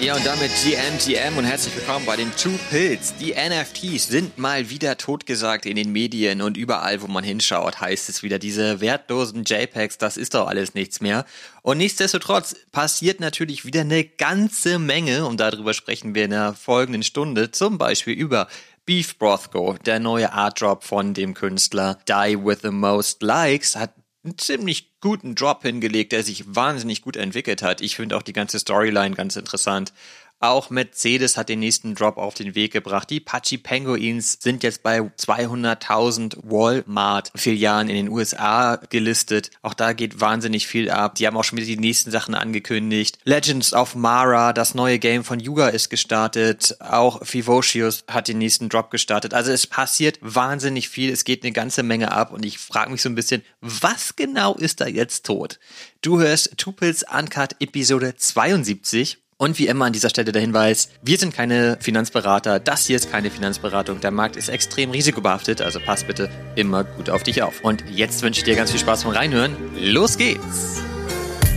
Ja, und damit GMGM und herzlich willkommen bei den Two Pills. Die NFTs sind mal wieder totgesagt in den Medien und überall, wo man hinschaut, heißt es wieder, diese wertlosen JPEGs, das ist doch alles nichts mehr. Und nichtsdestotrotz passiert natürlich wieder eine ganze Menge und darüber sprechen wir in der folgenden Stunde, zum Beispiel über Beef Brothgo, der neue Art Drop von dem Künstler Die With The Most Likes, hat einen ziemlich guten Drop hingelegt, der sich wahnsinnig gut entwickelt hat. Ich finde auch die ganze Storyline ganz interessant. Auch Mercedes hat den nächsten Drop auf den Weg gebracht. Die Pachi Penguins sind jetzt bei 200.000 Walmart-Filialen in den USA gelistet. Auch da geht wahnsinnig viel ab. Die haben auch schon wieder die nächsten Sachen angekündigt. Legends of Mara, das neue Game von Yuga ist gestartet. Auch Vivocius hat den nächsten Drop gestartet. Also es passiert wahnsinnig viel. Es geht eine ganze Menge ab und ich frage mich so ein bisschen, was genau ist da jetzt tot? Du hörst Tupils Uncut Episode 72 und wie immer an dieser Stelle der Hinweis, wir sind keine Finanzberater, das hier ist keine Finanzberatung, der Markt ist extrem risikobehaftet, also pass bitte immer gut auf dich auf. Und jetzt wünsche ich dir ganz viel Spaß beim Reinhören. Los geht's!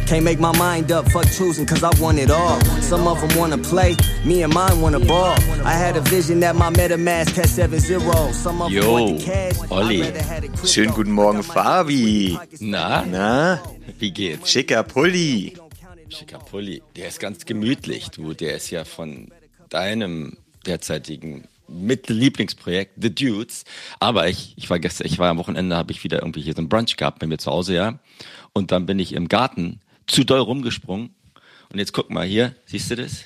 Can't make my mind up, fuck choosing, cause I want it all. Some of them wanna play, me and mine wanna ball. I had a vision that my MetaMask had 7-0. Some of Yo, Olli. Schönen guten Morgen, Fabi. Na? Na? Wie geht's? Schicker Pulli. Schicker Pulli. Der ist ganz gemütlich, du. Der ist ja von deinem derzeitigen mit Lieblingsprojekt, The Dudes. Aber ich, ich war gestern, ich war am Wochenende, habe ich wieder irgendwie hier so ein Brunch gehabt bei mir zu Hause, ja. Und dann bin ich im Garten zu doll rumgesprungen. Und jetzt guck mal hier, siehst du das?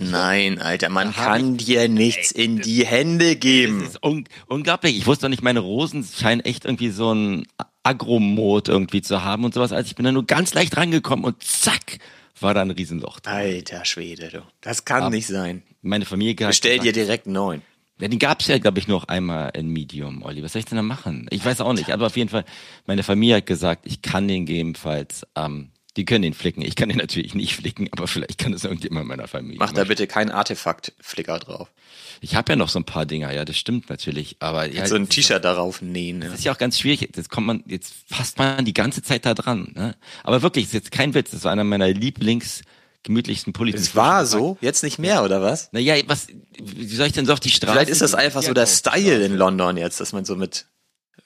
Nein, Alter, man kann dir nichts in die Hände geben. Das ist un unglaublich. Ich wusste doch nicht, meine Rosen scheinen echt irgendwie so ein Agromod irgendwie zu haben und sowas. Also ich bin da nur ganz leicht rangekommen und zack, war da ein Riesenloch. Drin. Alter Schwede, du. Das kann Aber nicht sein. Meine Familie hat Bestell dir direkt einen neuen. Ja, den gab's ja, glaube ich, noch einmal in Medium, Olli. Was soll ich denn da machen? Ich weiß auch nicht, aber auf jeden Fall, meine Familie hat gesagt, ich kann den gegebenenfalls ähm, die können den flicken. Ich kann den natürlich nicht flicken, aber vielleicht kann das irgendjemand in meiner Familie. Mach da bitte keinen Artefakt-Flicker drauf. Ich habe ja noch so ein paar Dinger, ja, das stimmt natürlich. Aber ja, so ein T-Shirt darauf nähen. Ja. Das ist ja auch ganz schwierig. Jetzt kommt man, jetzt fasst man die ganze Zeit da dran. Ne? Aber wirklich, das ist jetzt kein Witz. Das war einer meiner Lieblings gemütlichsten Pullis. Es war so, jetzt nicht mehr, oder was? Naja, was, wie soll ich denn so auf die Straße? Vielleicht ist das einfach so der Style in London jetzt, dass man so mit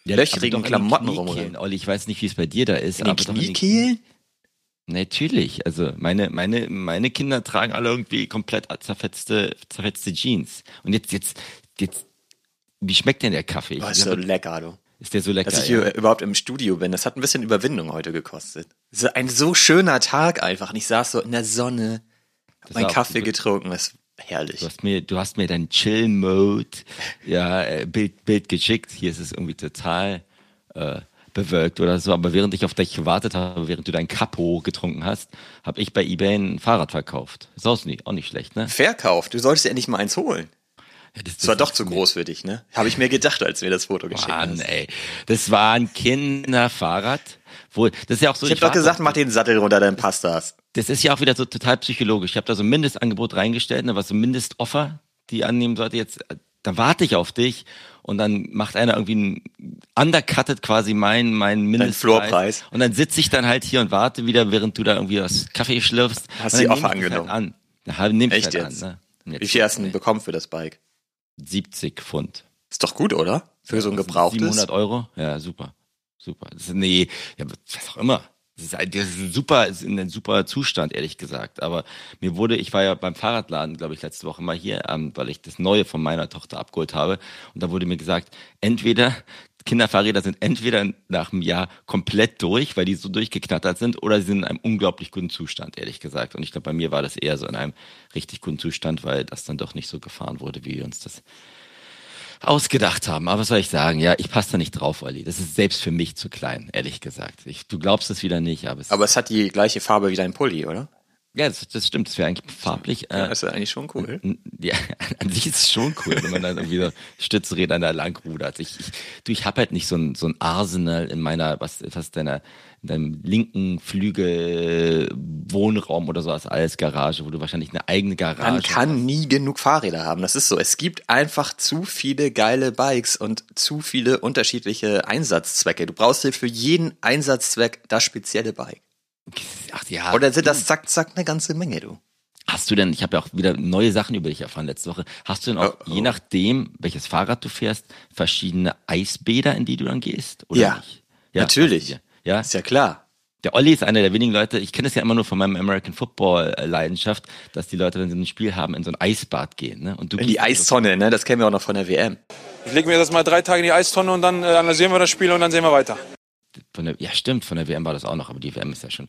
ja, löchrigen Klamotten rumrennt. Olli, ich weiß nicht, wie es bei dir da ist. In den Kniekehlen? Natürlich, also meine, meine, meine Kinder tragen alle irgendwie komplett zerfetzte, zerfetzte Jeans. Und jetzt, jetzt, jetzt, wie schmeckt denn der Kaffee? Oh, ist so lecker, du. Ist der so lecker? Dass ich hier ja. überhaupt im Studio bin, das hat ein bisschen Überwindung heute gekostet. Es ist ein so schöner Tag einfach. Und ich saß so in der Sonne, hab meinen Kaffee du, getrunken, das ist herrlich. Du hast mir, du hast mir dein Chill-Mode, ja, äh, Bild, Bild geschickt. Hier ist es irgendwie total, äh, bewölkt oder so. Aber während ich auf dich gewartet habe, während du dein Capo getrunken hast, habe ich bei eBay ein Fahrrad verkauft. Ist auch nicht, auch nicht schlecht, ne? Verkauft? Du solltest ja endlich mal eins holen. Ja, das, das, war doch zu groß für dich, ne? Habe ich mir gedacht, als mir das Foto geschickt Mann, hast. ey. Das war ein Kinderfahrrad. Wo, das ist ja auch so. Ich habe doch gesagt, mach den Sattel runter, dann passt das. Das ist ja auch wieder so total psychologisch. Ich habe da so ein Mindestangebot reingestellt, ne, was so ein Mindestoffer, die annehmen sollte. Jetzt, da warte ich auf dich und dann macht einer irgendwie ein undercuttet quasi mein mein Mindestpreis und dann sitze ich dann halt hier und warte wieder, während du da irgendwie das Kaffee schlürfst. Hast du die Offer halt angenommen? Halt an. Ja, nimm Echt halt jetzt? An, ne? jetzt? Wie viel hast du bekommen für das Bike? 70 Pfund. Ist doch gut, oder? Für so ein gebrauchtes? 700 Euro? Ja, super. Super. Das ist, nee, ja, was auch immer. Das ist, das ist super, ist ein super Zustand, ehrlich gesagt. Aber mir wurde, ich war ja beim Fahrradladen, glaube ich, letzte Woche mal hier, ähm, weil ich das Neue von meiner Tochter abgeholt habe. Und da wurde mir gesagt, entweder Kinderfahrräder sind entweder nach einem Jahr komplett durch, weil die so durchgeknattert sind, oder sie sind in einem unglaublich guten Zustand, ehrlich gesagt. Und ich glaube, bei mir war das eher so in einem richtig guten Zustand, weil das dann doch nicht so gefahren wurde, wie wir uns das ausgedacht haben. Aber was soll ich sagen? Ja, ich passe da nicht drauf, Olli. Das ist selbst für mich zu klein, ehrlich gesagt. Ich, du glaubst es wieder nicht, aber es Aber es hat die gleiche Farbe wie dein Pulli, oder? Ja, das, das stimmt. Das wäre eigentlich farblich. Ja, das ist eigentlich schon cool. Ja, an sich ist es schon cool, wenn man dann irgendwie so Stützräder da lang rudert. Ich, ich, du, ich habe halt nicht so ein, so ein Arsenal in meiner, was, was deiner, in deinem linken Flügel Wohnraum oder so als alles Garage, wo du wahrscheinlich eine eigene Garage hast. Man kann hast. nie genug Fahrräder haben. Das ist so. Es gibt einfach zu viele geile Bikes und zu viele unterschiedliche Einsatzzwecke. Du brauchst dir für jeden Einsatzzweck das spezielle Bike. Ach ja. Oder sind das zack, zack eine ganze Menge, du? Hast du denn, ich habe ja auch wieder neue Sachen über dich erfahren letzte Woche, hast du denn auch, Oh, oh. je nachdem, welches Fahrrad du fährst, verschiedene Eisbäder, in die du dann gehst? Oder Ja, nicht? natürlich. hast du Ja, Ist ja klar. Der Olli ist einer der wenigen Leute, ich kenne es ja immer nur von meinem American Football äh, Leidenschaft, dass die Leute, wenn sie ein Spiel haben, in so ein Eisbad gehen. Ne? Und du In die Eistonne, ne? Das kennen wir auch noch von der WM. Ich lege mir das mal drei Tage in die Eistonne und dann äh, analysieren wir das Spiel und dann sehen wir weiter. Von der, ja, stimmt, von der WM war das auch noch, aber die WM ist ja schon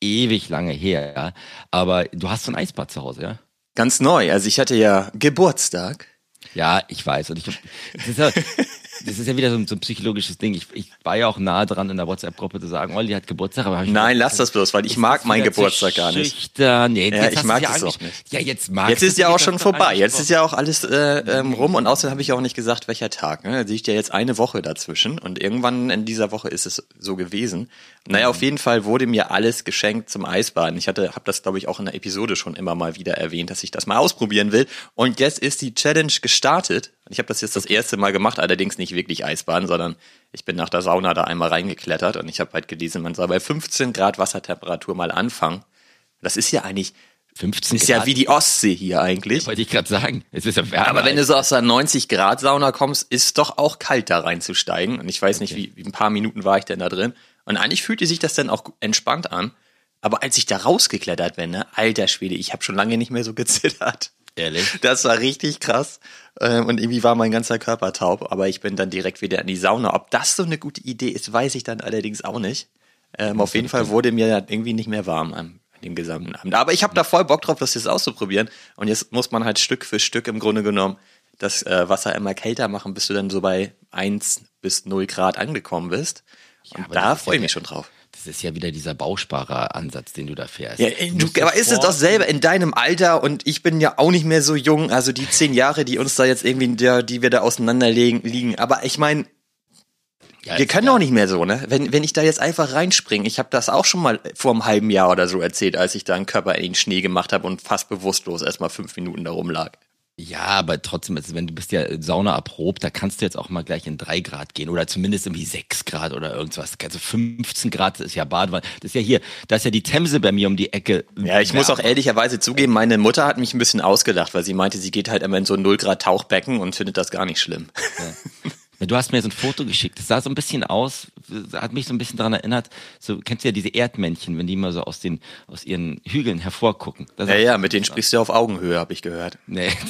ewig lange her. Ja? Aber du hast so ein Eisbad zu Hause, ja? Ganz neu. Also ich hatte ja Geburtstag. Ja, ich weiß. Und ich, das, ist ja, das ist ja wieder so ein, so ein psychologisches Ding. Ich, ich war ja auch nah dran, in der WhatsApp-Gruppe zu sagen, Olli hat Geburtstag. Aber ich Nein, lass das bloß, weil ich mag meinen Geburtstag gar nicht. Schüchtern. Nee, Ja, ich mag du's ja es auch nicht. Ja, jetzt mag Jetzt ist ja auch schon vorbei. Jetzt ist ja auch alles äh, ähm, rum und außerdem habe ich auch nicht gesagt, welcher Tag. Ne? Da liegt ja jetzt eine Woche dazwischen und irgendwann in dieser Woche ist es so gewesen. Naja, auf jeden Fall wurde mir alles geschenkt zum Eisbaden. Ich hatte, habe das glaube ich auch in der Episode schon immer mal wieder erwähnt, dass ich das mal ausprobieren will. Und jetzt ist die Challenge gestartet. Ich habe das jetzt das erste Mal gemacht, allerdings nicht wirklich Eisbaden, sondern ich bin nach der Sauna da einmal reingeklettert und ich habe halt gelesen, man soll bei 15 Grad Wassertemperatur mal anfangen. Das ist ja eigentlich 15 ist Grad. ja wie die Ostsee hier eigentlich. Wollte ich gerade sagen. Es ist ja wärmer. Aber wenn du so aus der 90 Grad Sauna kommst, ist doch auch kalt da reinzusteigen. Und ich weiß nicht, wie, wie ein paar Minuten war ich denn da drin. Und eigentlich fühlte sich das dann auch entspannt an. Aber als ich da rausgeklettert bin, ne, alter Schwede, ich habe schon lange nicht mehr so gezittert. Ehrlich? Das war richtig krass. Ähm, Und irgendwie war mein ganzer Körper taub. Aber ich bin dann direkt wieder in die Sauna. Ob das so eine gute Idee ist, weiß ich dann allerdings auch nicht. Ähm, auf jeden Fall wurde mir dann irgendwie nicht mehr warm an dem gesamten Abend. Aber ich habe da voll Bock drauf, das jetzt auszuprobieren. Und jetzt muss man halt Stück für Stück im Grunde genommen das äh, Wasser immer kälter machen, bis du dann so bei 1 bis 0 Grad angekommen bist. Und aber da freue ich ja mich schon drauf. Das ist ja wieder dieser Bausparer-Ansatz, den du da fährst. Ja, äh, du, dir aber ist es doch selber in deinem Alter und ich bin ja auch nicht mehr so jung, also die zehn Jahre, die uns da jetzt irgendwie, der, die wir da auseinanderlegen, liegen. Aber ich meine, Ja, wir können ja. doch nicht mehr so, ne? Wenn, wenn ich da jetzt einfach reinspringe, ich habe das auch schon mal vor einem halben Jahr oder so erzählt, als ich da einen Körper in den Schnee gemacht habe und fast bewusstlos erstmal fünf Minuten da rumlag. Ja, aber trotzdem, also wenn du bist ja Sauna erprobt, da kannst du jetzt auch mal gleich in drei Grad gehen oder zumindest irgendwie sechs Grad oder irgendwas. Also 15 Grad ist ja Badewanne. Das ist ja hier, da ist ja die Themse bei mir um die Ecke. Ja, ich muss auch ehrlicherweise zugeben, meine Mutter hat mich ein bisschen ausgedacht, weil sie meinte, sie geht halt immer in so ein 0 Grad Tauchbecken und findet das gar nicht schlimm. Ja, Du hast mir so ein Foto geschickt. Das sah so ein bisschen aus, hat mich so ein bisschen daran erinnert. So kennst du ja diese Erdmännchen, wenn die immer so aus den aus ihren Hügeln hervorgucken. Das Ja, ja, mit denen sprichst du auf Augenhöhe, habe ich gehört. Nee.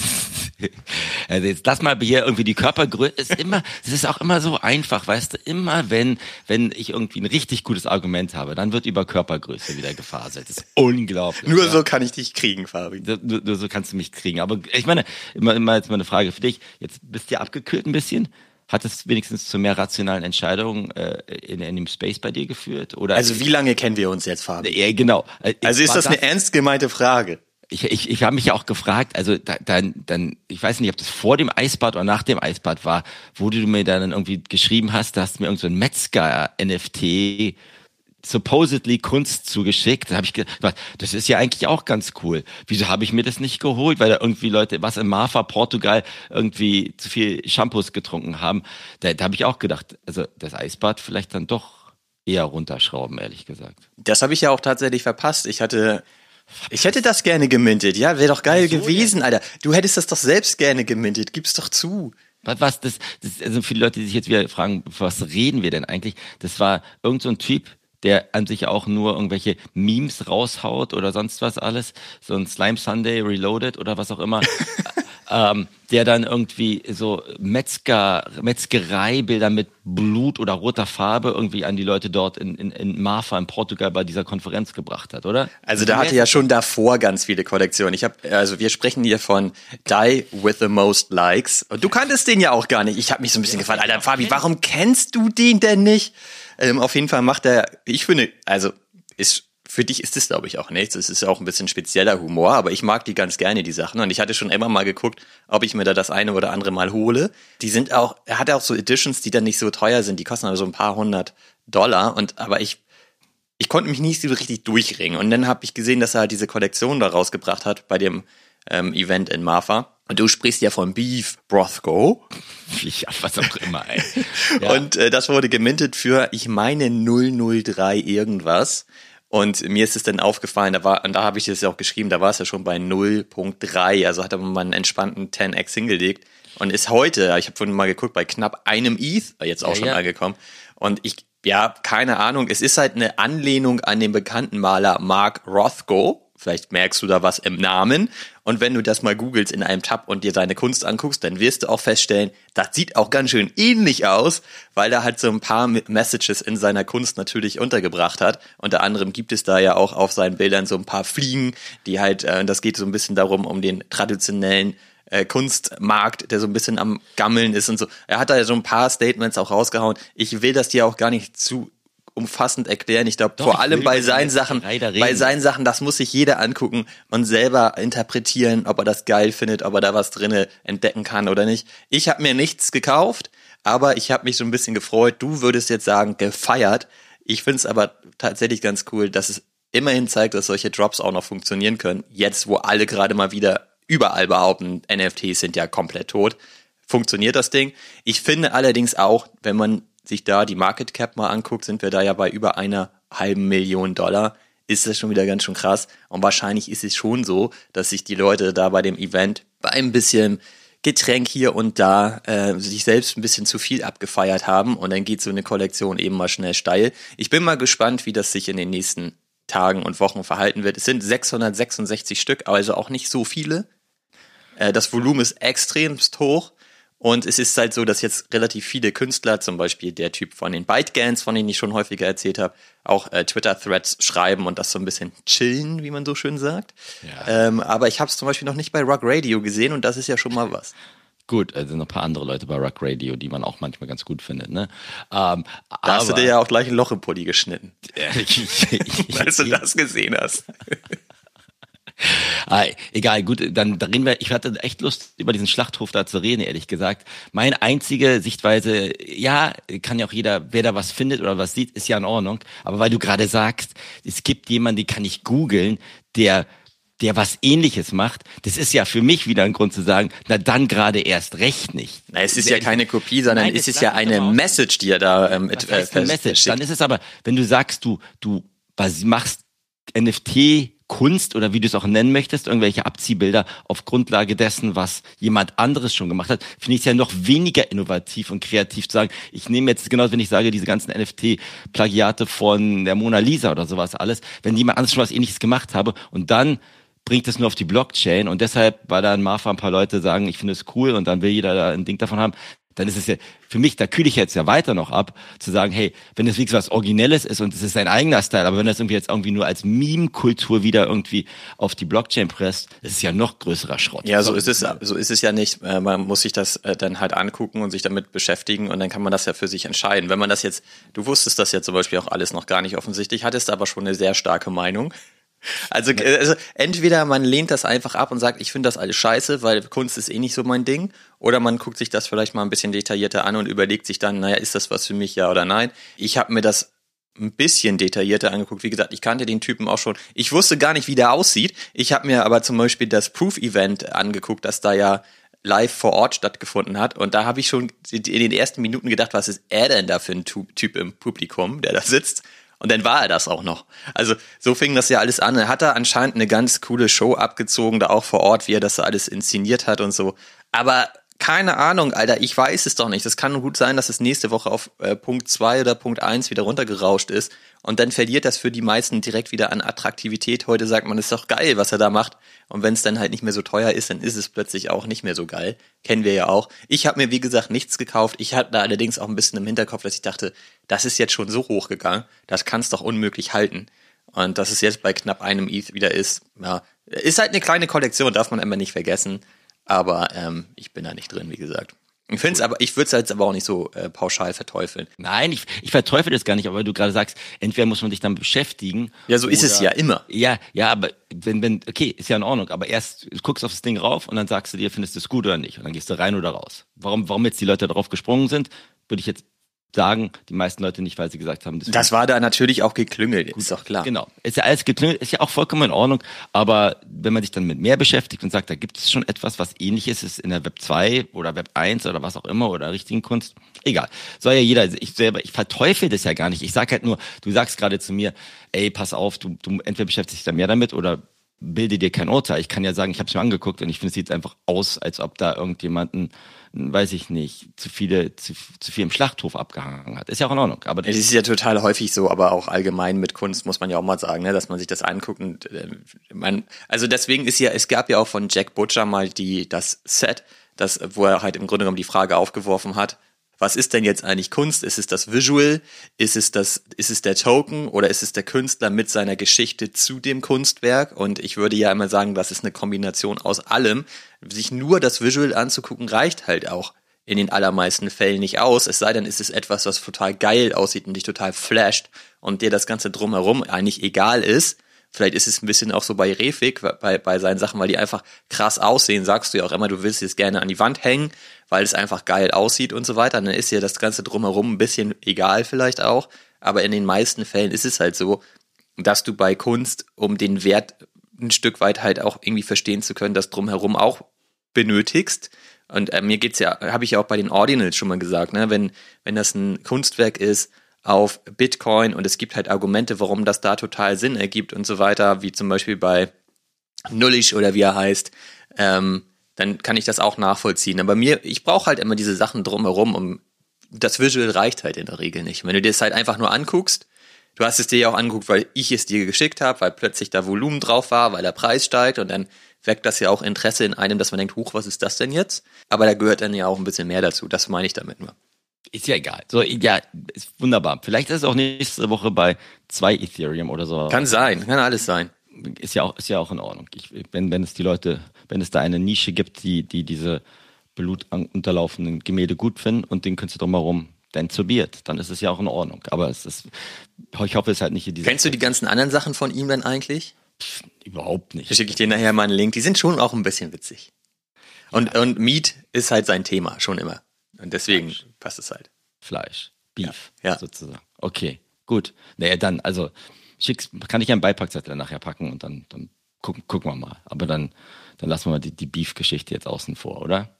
Also jetzt lass mal hier irgendwie die Körpergröße ist immer, es ist auch immer so einfach, weißt du, immer wenn, wenn ich irgendwie ein richtig gutes Argument habe, dann wird über Körpergröße wieder gefaselt. Das ist unglaublich. Nur ja. so kann ich dich kriegen, Fabi. Nur, nur nur so kannst du mich kriegen. Aber ich meine, immer, immer jetzt mal eine Frage für dich. Jetzt bist du ja abgekühlt ein bisschen. Hat es wenigstens zu mehr rationalen Entscheidungen äh, in, in dem Space bei dir geführt? Oder Also wie lange kennen wir uns jetzt, Fabi? ja, genau. Äh, Also ist war das eine ernst gemeinte Frage? ich, ich, ich habe mich ja auch gefragt, also da, dann, dann, ich weiß nicht, ob das vor dem Eisbad oder nach dem Eisbad war, wo du mir dann irgendwie geschrieben hast, da hast du mir irgend so ein Metzger-NFT supposedly Kunst zugeschickt. Da habe ich gedacht, das ist ja eigentlich auch ganz cool. Wieso habe ich mir das nicht geholt? Weil da irgendwie Leute, was in Marfa, Portugal, irgendwie zu viel Shampoos getrunken haben. Da, da habe ich auch gedacht, also das Eisbad vielleicht dann doch eher runterschrauben, ehrlich gesagt. Das habe ich ja auch tatsächlich verpasst. Ich hatte, ich hätte das gerne gemintet. Ja, wäre doch geil Wieso gewesen, Alter. Du hättest das doch selbst gerne gemintet. Gib's doch zu. Was, was das, das, also viele Leute, die sich jetzt wieder fragen, was reden wir denn eigentlich? Das war irgend so ein Typ, der an sich auch nur irgendwelche Memes raushaut oder sonst was alles, so ein Slime Sunday Reloaded oder was auch immer, ähm, der dann irgendwie so Metzger, Metzgereibilder mit Blut oder roter Farbe irgendwie an die Leute dort in, in, in Marfa in Portugal bei dieser Konferenz gebracht hat, oder? Also da hatte ja schon davor ganz viele Kollektionen. Ich habe, also wir sprechen hier von Die with the most likes. Und du kanntest den ja auch gar nicht. Ich habe mich so ein bisschen gefragt, Alter Fabi, warum kennst du den denn nicht? Ähm, auf jeden Fall macht er, ich finde, also ist für dich ist es, glaube ich, auch nichts. Es ist ja auch ein bisschen spezieller Humor, aber ich mag die ganz gerne, die Sachen. Und ich hatte schon immer mal geguckt, ob ich mir da das eine oder andere mal hole. Die sind auch, er hat auch so Editions, die dann nicht so teuer sind. Die kosten aber so ein paar hundert Dollar. Und aber ich ich konnte mich nicht so richtig durchringen. Und dann habe ich gesehen, dass er halt diese Kollektion da rausgebracht hat bei dem ähm, Event in Marfa. Und du sprichst ja von Beef Brothgo. Ja, was auch immer, ey. Ja. Und äh, das wurde gemintet für, ich meine, 003 irgendwas. Und mir ist es dann aufgefallen, da war, und da habe ich das ja auch geschrieben, da war es ja schon bei 0.3, also hat er mal einen entspannten 10x hingelegt und ist heute, ich habe vorhin mal geguckt, bei knapp einem ETH, jetzt auch Ja, schon ja. angekommen. Und ich, ja, keine Ahnung, es ist halt eine Anlehnung an den bekannten Maler Mark Rothko. Vielleicht merkst du da was im Namen. Und wenn du das mal googelst in einem Tab und dir seine Kunst anguckst, dann wirst du auch feststellen, das sieht auch ganz schön ähnlich aus, weil er halt so ein paar Messages in seiner Kunst natürlich untergebracht hat. Unter anderem gibt es da ja auch auf seinen Bildern so ein paar Fliegen, die halt, äh, das geht so ein bisschen darum, um den traditionellen äh, Kunstmarkt, der so ein bisschen am Gammeln ist und so. Er hat da ja so ein paar Statements auch rausgehauen. Ich will das dir auch gar nicht zu umfassend erklären. Ich glaube, vor ich allem bei seinen Sachen, bei seinen Sachen, das muss sich jeder angucken und selber interpretieren, ob er das geil findet, ob er da was drinne entdecken kann oder nicht. Ich habe mir nichts gekauft, aber ich habe mich so ein bisschen gefreut. Du würdest jetzt sagen, gefeiert. Ich finde es aber tatsächlich ganz cool, dass es immerhin zeigt, dass solche Drops auch noch funktionieren können. Jetzt, wo alle gerade mal wieder überall behaupten, NFTs sind ja komplett tot, funktioniert das Ding. Ich finde allerdings auch, wenn man sich da die Market Cap mal anguckt, sind wir da ja bei über einer halben Million Dollar. Ist das schon wieder ganz schön krass. Und wahrscheinlich ist es schon so, dass sich die Leute da bei dem Event bei ein bisschen Getränk hier und da äh, sich selbst ein bisschen zu viel abgefeiert haben und dann geht so eine Kollektion eben mal schnell steil. Ich bin mal gespannt, wie das sich in den nächsten Tagen und Wochen verhalten wird. Es sind 666 Stück, also auch nicht so viele. Äh, das Volumen ist extremst hoch. Und es ist halt so, dass jetzt relativ viele Künstler, zum Beispiel der Typ von den ByteGans, von denen ich schon häufiger erzählt habe, auch äh, Twitter-Threads schreiben und das so ein bisschen chillen, wie man so schön sagt. Ja. Ähm, aber ich habe es zum Beispiel noch nicht bei Rock Radio gesehen und das ist ja schon mal was. Gut, also noch ein paar andere Leute bei Rock Radio, die man auch manchmal ganz gut findet. Ne? Ähm, Da hast du dir ja auch gleich ein Loch im Pulli geschnitten, als du das gesehen hast. Ah, egal, gut, dann, dann reden wir, ich hatte echt Lust, über diesen Schlachthof da zu reden, ehrlich gesagt. Meine einzige Sichtweise, ja, kann ja auch jeder, wer da was findet oder was sieht, ist ja in Ordnung. Aber weil du gerade sagst, es gibt jemanden, den kann ich googeln, der der was ähnliches macht, das ist ja für mich wieder ein Grund zu sagen, na dann gerade erst recht nicht. Na, es ist ja keine Kopie, sondern Nein, es ist ja eine. Message, die er da ähm, Was äh, eine Message? Dann ist es aber, wenn du sagst, du, du was machst NFT Kunst oder wie du es auch nennen möchtest, irgendwelche Abziehbilder auf Grundlage dessen, was jemand anderes schon gemacht hat, finde ich es ja noch weniger innovativ und kreativ zu sagen, ich nehme jetzt genau, wenn ich sage, diese ganzen NFT-Plagiate von der Mona Lisa oder sowas alles, wenn jemand anderes schon was ähnliches gemacht habe und dann bringt es nur auf die Blockchain und deshalb, weil dann Marfa ein paar Leute sagen, ich finde es cool und dann will jeder da ein Ding davon haben, dann ist es ja, für mich, da kühle ich jetzt ja weiter noch ab, zu sagen, hey, wenn es wirklich was Originelles ist und es ist ein eigener Style, aber wenn das irgendwie jetzt irgendwie nur als Meme-Kultur wieder irgendwie auf die Blockchain presst, das ist ja noch größerer Schrott. Ja, so ist es, so ist es ja nicht. Äh, Man muss sich das äh, dann halt angucken und sich damit beschäftigen und dann kann man das ja für sich entscheiden. Wenn man das jetzt, du wusstest das ja zum Beispiel auch alles noch gar nicht offensichtlich, hattest aber schon eine sehr starke Meinung. Also, also entweder man lehnt das einfach ab und sagt, ich finde das alles scheiße, weil Kunst ist eh nicht so mein Ding, oder man guckt sich das vielleicht mal ein bisschen detaillierter an und überlegt sich dann, naja, ist das was für mich, ja oder nein. Ich habe mir das ein bisschen detaillierter angeguckt. Wie gesagt, ich kannte den Typen auch schon. Ich wusste gar nicht, wie der aussieht. Ich habe mir aber zum Beispiel das Proof-Event angeguckt, das da ja live vor Ort stattgefunden hat. Und da habe ich schon in den ersten Minuten gedacht, was ist er denn da für ein Typ im Publikum, der da sitzt? Und dann war er das auch noch. Also so fing das ja alles an. Er hat da anscheinend eine ganz coole Show abgezogen, da auch vor Ort, wie er das alles inszeniert hat und so. Aber keine Ahnung, Alter, ich weiß es doch nicht. Das kann gut sein, dass es nächste Woche auf äh, Punkt 2 oder Punkt 1 wieder runtergerauscht ist. Und dann verliert das für die meisten direkt wieder an Attraktivität. Heute sagt man, ist doch geil, was er da macht. Und wenn es dann halt nicht mehr so teuer ist, dann ist es plötzlich auch nicht mehr so geil. Kennen wir ja auch. Ich habe mir, wie gesagt, nichts gekauft. Ich hatte da allerdings auch ein bisschen im Hinterkopf, dass ich dachte, das ist jetzt schon so hoch gegangen, das kann es doch unmöglich halten. Und dass es jetzt bei knapp einem ETH wieder ist, ja, ist halt eine kleine Kollektion, darf man immer nicht vergessen. Aber ähm, ich bin da nicht drin, wie gesagt. Ich finde es aber, ich würde es jetzt aber auch nicht so äh, pauschal verteufeln. Nein, ich, ich verteufel das gar nicht, aber weil du gerade sagst, entweder muss man sich dann beschäftigen. Ja, so ist es oder- ja immer. Ja, ja, aber wenn, wenn, okay, ist ja in Ordnung, aber erst guckst auf das Ding rauf und dann sagst du dir, findest du es gut oder nicht. Und dann gehst du rein oder raus. Warum, warum jetzt die Leute darauf gesprungen sind, würde ich jetzt sagen die meisten Leute nicht, weil sie gesagt haben, das, das war da natürlich auch geklüngelt, ist doch klar. Genau, ist ja alles geklüngelt, ist ja auch vollkommen in Ordnung, aber wenn man sich dann mit mehr beschäftigt und sagt, da gibt es schon etwas, was ähnliches ist in der Web 2 oder Web 1 oder was auch immer oder richtigen Kunst, egal. Soll ja jeder, ich selber, ich verteufel das ja gar nicht. Ich sag halt nur, du sagst gerade zu mir, ey, pass auf, du, du entweder beschäftigst dich da mehr damit oder bilde dir kein Urteil. Ich kann ja sagen, ich habe es mir angeguckt und ich finde, es sieht einfach aus, als ob da irgendjemanden, weiß ich nicht, zu viele, zu, zu viel im Schlachthof abgehangen hat. Ist ja auch in Ordnung. Aber es ist ja total häufig so, aber auch allgemein mit Kunst muss man ja auch mal sagen, ne, dass man sich das anguckt und äh, man, also deswegen ist ja, es gab ja auch von Jack Butcher mal die das Set, das, wo er halt im Grunde genommen die Frage aufgeworfen hat, was ist denn jetzt eigentlich Kunst? Ist es das Visual? Ist es das, ist es der Token oder ist es der Künstler mit seiner Geschichte zu dem Kunstwerk? Und ich würde ja immer sagen, das ist eine Kombination aus allem. Sich nur das Visual anzugucken reicht halt auch in den allermeisten Fällen nicht aus. Es sei denn, ist es etwas, was total geil aussieht und dich total flasht und dir das Ganze drumherum eigentlich egal ist Vielleicht ist es ein bisschen auch so bei Refik, bei, bei seinen Sachen, weil die einfach krass aussehen. Sagst du ja auch immer, du willst es gerne an die Wand hängen, weil es einfach geil aussieht und so weiter. Dann ist ja das Ganze drumherum ein bisschen egal vielleicht auch. Aber in den meisten Fällen ist es halt so, dass du bei Kunst, um den Wert ein Stück weit halt auch irgendwie verstehen zu können, das drumherum auch benötigst. Und äh, mir geht's ja, habe ich ja auch bei den Ordinals schon mal gesagt, ne, wenn, wenn das ein Kunstwerk ist, auf Bitcoin und es gibt halt Argumente, warum das da total Sinn ergibt und so weiter, wie zum Beispiel bei Nullish oder wie er heißt, ähm, dann kann ich das auch nachvollziehen. Aber mir, ich brauche halt immer diese Sachen drumherum, um das Visual reicht halt in der Regel nicht. Wenn du dir das halt einfach nur anguckst, du hast es dir ja auch angeguckt, weil ich es dir geschickt habe, weil plötzlich da Volumen drauf war, weil der Preis steigt und dann weckt das ja auch Interesse in einem, dass man denkt, huch, was ist das denn jetzt? Aber da gehört dann ja auch ein bisschen mehr dazu. Das meine ich damit nur. Ist ja egal. So, ja, ist wunderbar. Vielleicht ist es auch nächste Woche bei zwei Ethereum oder so. Kann sein, kann alles sein. Ist ja auch, ist ja auch in Ordnung. Ich, wenn, wenn es die Leute, wenn es da eine Nische gibt, die, die diese blutunterlaufenden Gemälde gut finden und den Künstler drumherum dann zubiert, dann ist es ja auch in Ordnung. Aber es ist, ich hoffe, es ist halt nicht in dieser. Kennst du die ganzen anderen Sachen von ihm dann eigentlich? Pff, überhaupt nicht. Da schicke ich dir nachher mal einen Link. Die sind schon auch ein bisschen witzig. Und, ja. und Meat ist halt sein Thema, schon immer. Und deswegen Fleisch. passt es halt. Fleisch, Beef, ja, ja. sozusagen. Okay, gut. Naja, dann, also schick's, kann ich einen Beipackzettel nachher packen und dann, dann gucken, gucken wir mal. Aber dann, dann lassen wir mal die, die Beef-Geschichte jetzt außen vor, oder?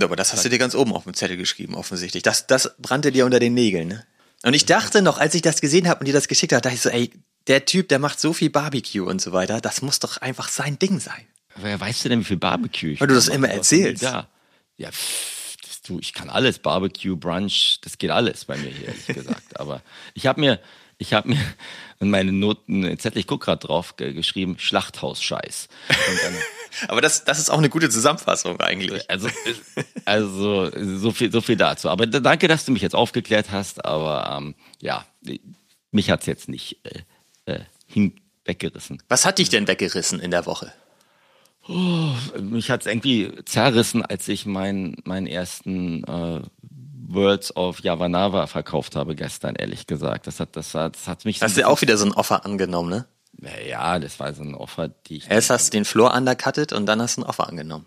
Aber das hast du dir ganz oben auf dem Zettel geschrieben, offensichtlich. Das, das brannte dir unter den Nägeln, ne? Und ich dachte noch, als ich das gesehen habe und dir das geschickt habe, dachte ich so, ey, der Typ, der macht so viel Barbecue und so weiter, das muss doch einfach sein Ding sein. Wer weißt du denn, wie viel Barbecue ich Weil du das immer erzählst. Ja, du, ich kann alles, Barbecue, Brunch, das geht alles bei mir hier, ehrlich gesagt. Aber ich habe mir, ich habe mir in meine Noten, Zettel, ich guck gerade drauf, geschrieben, Schlachthaus-Scheiß. Aber das, das ist auch eine gute Zusammenfassung eigentlich. Also, also so viel, so viel dazu. Aber danke, dass du mich jetzt aufgeklärt hast. Aber ähm, ja, mich hat's jetzt nicht äh, äh, hinweggerissen. Was hat dich denn weggerissen in der Woche? Oh, mich hat's irgendwie zerrissen, als ich meinen meinen ersten äh, Words of Yavanava verkauft habe gestern, ehrlich gesagt. Das hat, das hat, das hat mich. Hast du auch wieder so ein Offer angenommen, ne? Ja, das war so ein Offer, die ich. Erst hast du den Floor undercutted und dann hast du ein Offer angenommen.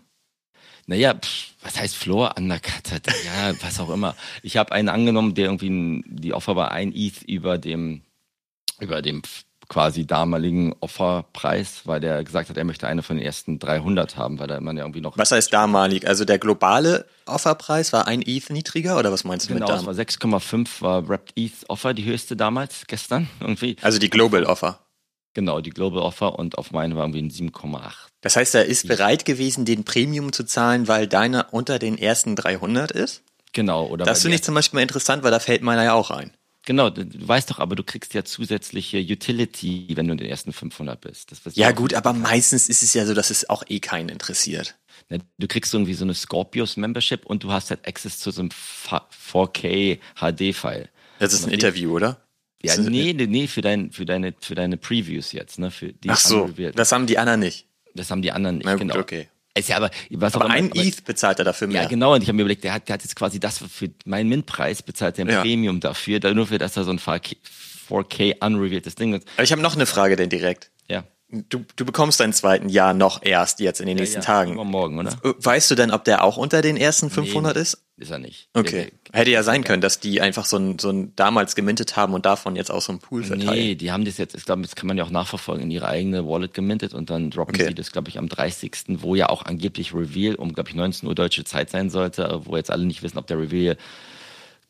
Naja, pff, was heißt Floor undercutted? Ja, was auch immer. Ich habe einen angenommen, der irgendwie die Offer war ein ETH über dem über dem quasi damaligen Offerpreis, weil der gesagt hat, er möchte eine von den ersten 300 haben, weil da man ja irgendwie noch. Was heißt damalig? Also der globale Offerpreis war ein ETH niedriger oder was meinst du genau, mit Genau, es war 6,5 war Wrapped ETH Offer, die höchste damals, gestern irgendwie. Also die Global Offer. Genau, die Global Offer und auf meine war irgendwie ein 7,8. Das heißt, er ist bereit gewesen, den Premium zu zahlen, weil deiner unter den ersten 300 ist? Genau, oder? Das finde ich zum Beispiel mal interessant, weil da fällt meiner ja auch ein. Genau, du, weißt doch, aber du kriegst ja zusätzliche Utility, wenn du in den ersten 500 bist. ja gut, aber meistens ist es ja so, dass es auch eh keinen interessiert. Ne, du kriegst irgendwie so eine Scorpius Membership und du hast halt Access zu so einem 4K HD-File. Das ist ein Interview, oder? Ja, nee, nee, für, dein, für, deine, für deine Previews jetzt, ne? Für die Ach so, das haben die anderen nicht. Das haben die anderen nicht, Na gut, genau. okay. Ist ja aber, was aber ein ETH bezahlt er dafür mehr. Ja, genau. Und ich habe mir überlegt, der hat, der hat jetzt quasi das für meinen Mint-Preis bezahlt, der ja. Premium dafür, nur für, dass er so ein 4K unrevealtes Ding ist. Aber ich habe noch eine Frage denn direkt. Ja. Du, du bekommst deinen zweiten Jahr noch erst jetzt in den nächsten ja, Tagen. Übermorgen, oder? Weißt du denn, ob der auch unter den ersten 500 Nee, ist? Ist er nicht. Okay. Hätte ja sein können, dass die einfach so ein, so ein damals gemintet haben und davon jetzt auch so ein Pool verteilen. Nee, die haben das jetzt, ich glaube, das kann man ja auch nachverfolgen, in ihre eigene Wallet gemintet und dann droppen Okay. sie das, glaube ich, am 30., wo ja auch angeblich Reveal um, glaube ich, 19 Uhr deutsche Zeit sein sollte, wo jetzt alle nicht wissen, ob der Reveal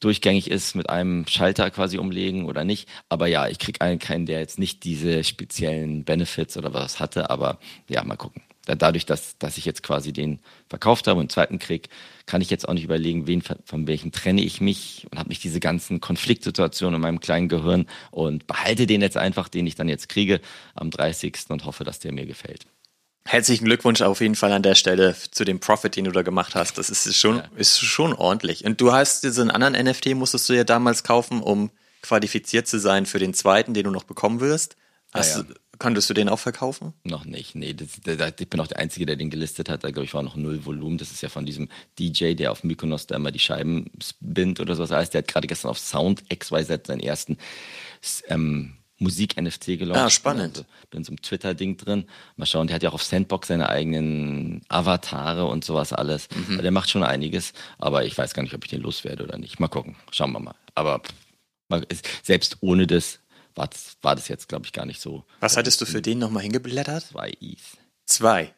durchgängig ist, mit einem Schalter quasi umlegen oder nicht. Aber ja, ich krieg einen keinen, der jetzt nicht diese speziellen Benefits oder was hatte, aber ja, mal gucken. Da- Dadurch, dass, dass ich jetzt quasi den verkauft habe und zweiten krieg, kann ich jetzt auch nicht überlegen, wen von- welchen trenne ich mich und habe nicht diese ganzen Konfliktsituationen in meinem kleinen Gehirn und behalte den jetzt einfach, den ich dann jetzt kriege am 30. und hoffe, dass der mir gefällt. Herzlichen Glückwunsch auf jeden Fall an der Stelle zu dem Profit, den du da gemacht hast. Das ist schon, ist schon ordentlich. Und du hast diesen anderen NFT, musstest du ja damals kaufen, um qualifiziert zu sein für den zweiten, den du noch bekommen wirst. Hast, ja. du- Konntest du den auch verkaufen? Noch nicht, nee. Das, da, da, ich bin auch der Einzige, der den gelistet hat. Da glaube ich war noch null Volumen. Das ist ja von diesem DJ, der auf Mykonos da immer die Scheiben spinnt oder sowas heißt. Der hat gerade gestern auf Sound XYZ seinen ersten ähm, Musik-NFT gelauncht. Ah, spannend. Also, bin so im Twitter-Ding drin. Mal schauen, der hat ja auch auf Sandbox seine eigenen Avatare und sowas alles. Mhm. Der macht schon einiges, aber ich weiß gar nicht, ob ich den loswerde oder nicht. Mal gucken. Schauen wir mal. Aber selbst ohne das war das, war das jetzt, glaube ich, gar nicht so. Was hattest du für den nochmal hingeblättert? Zwei ETH. Zwei.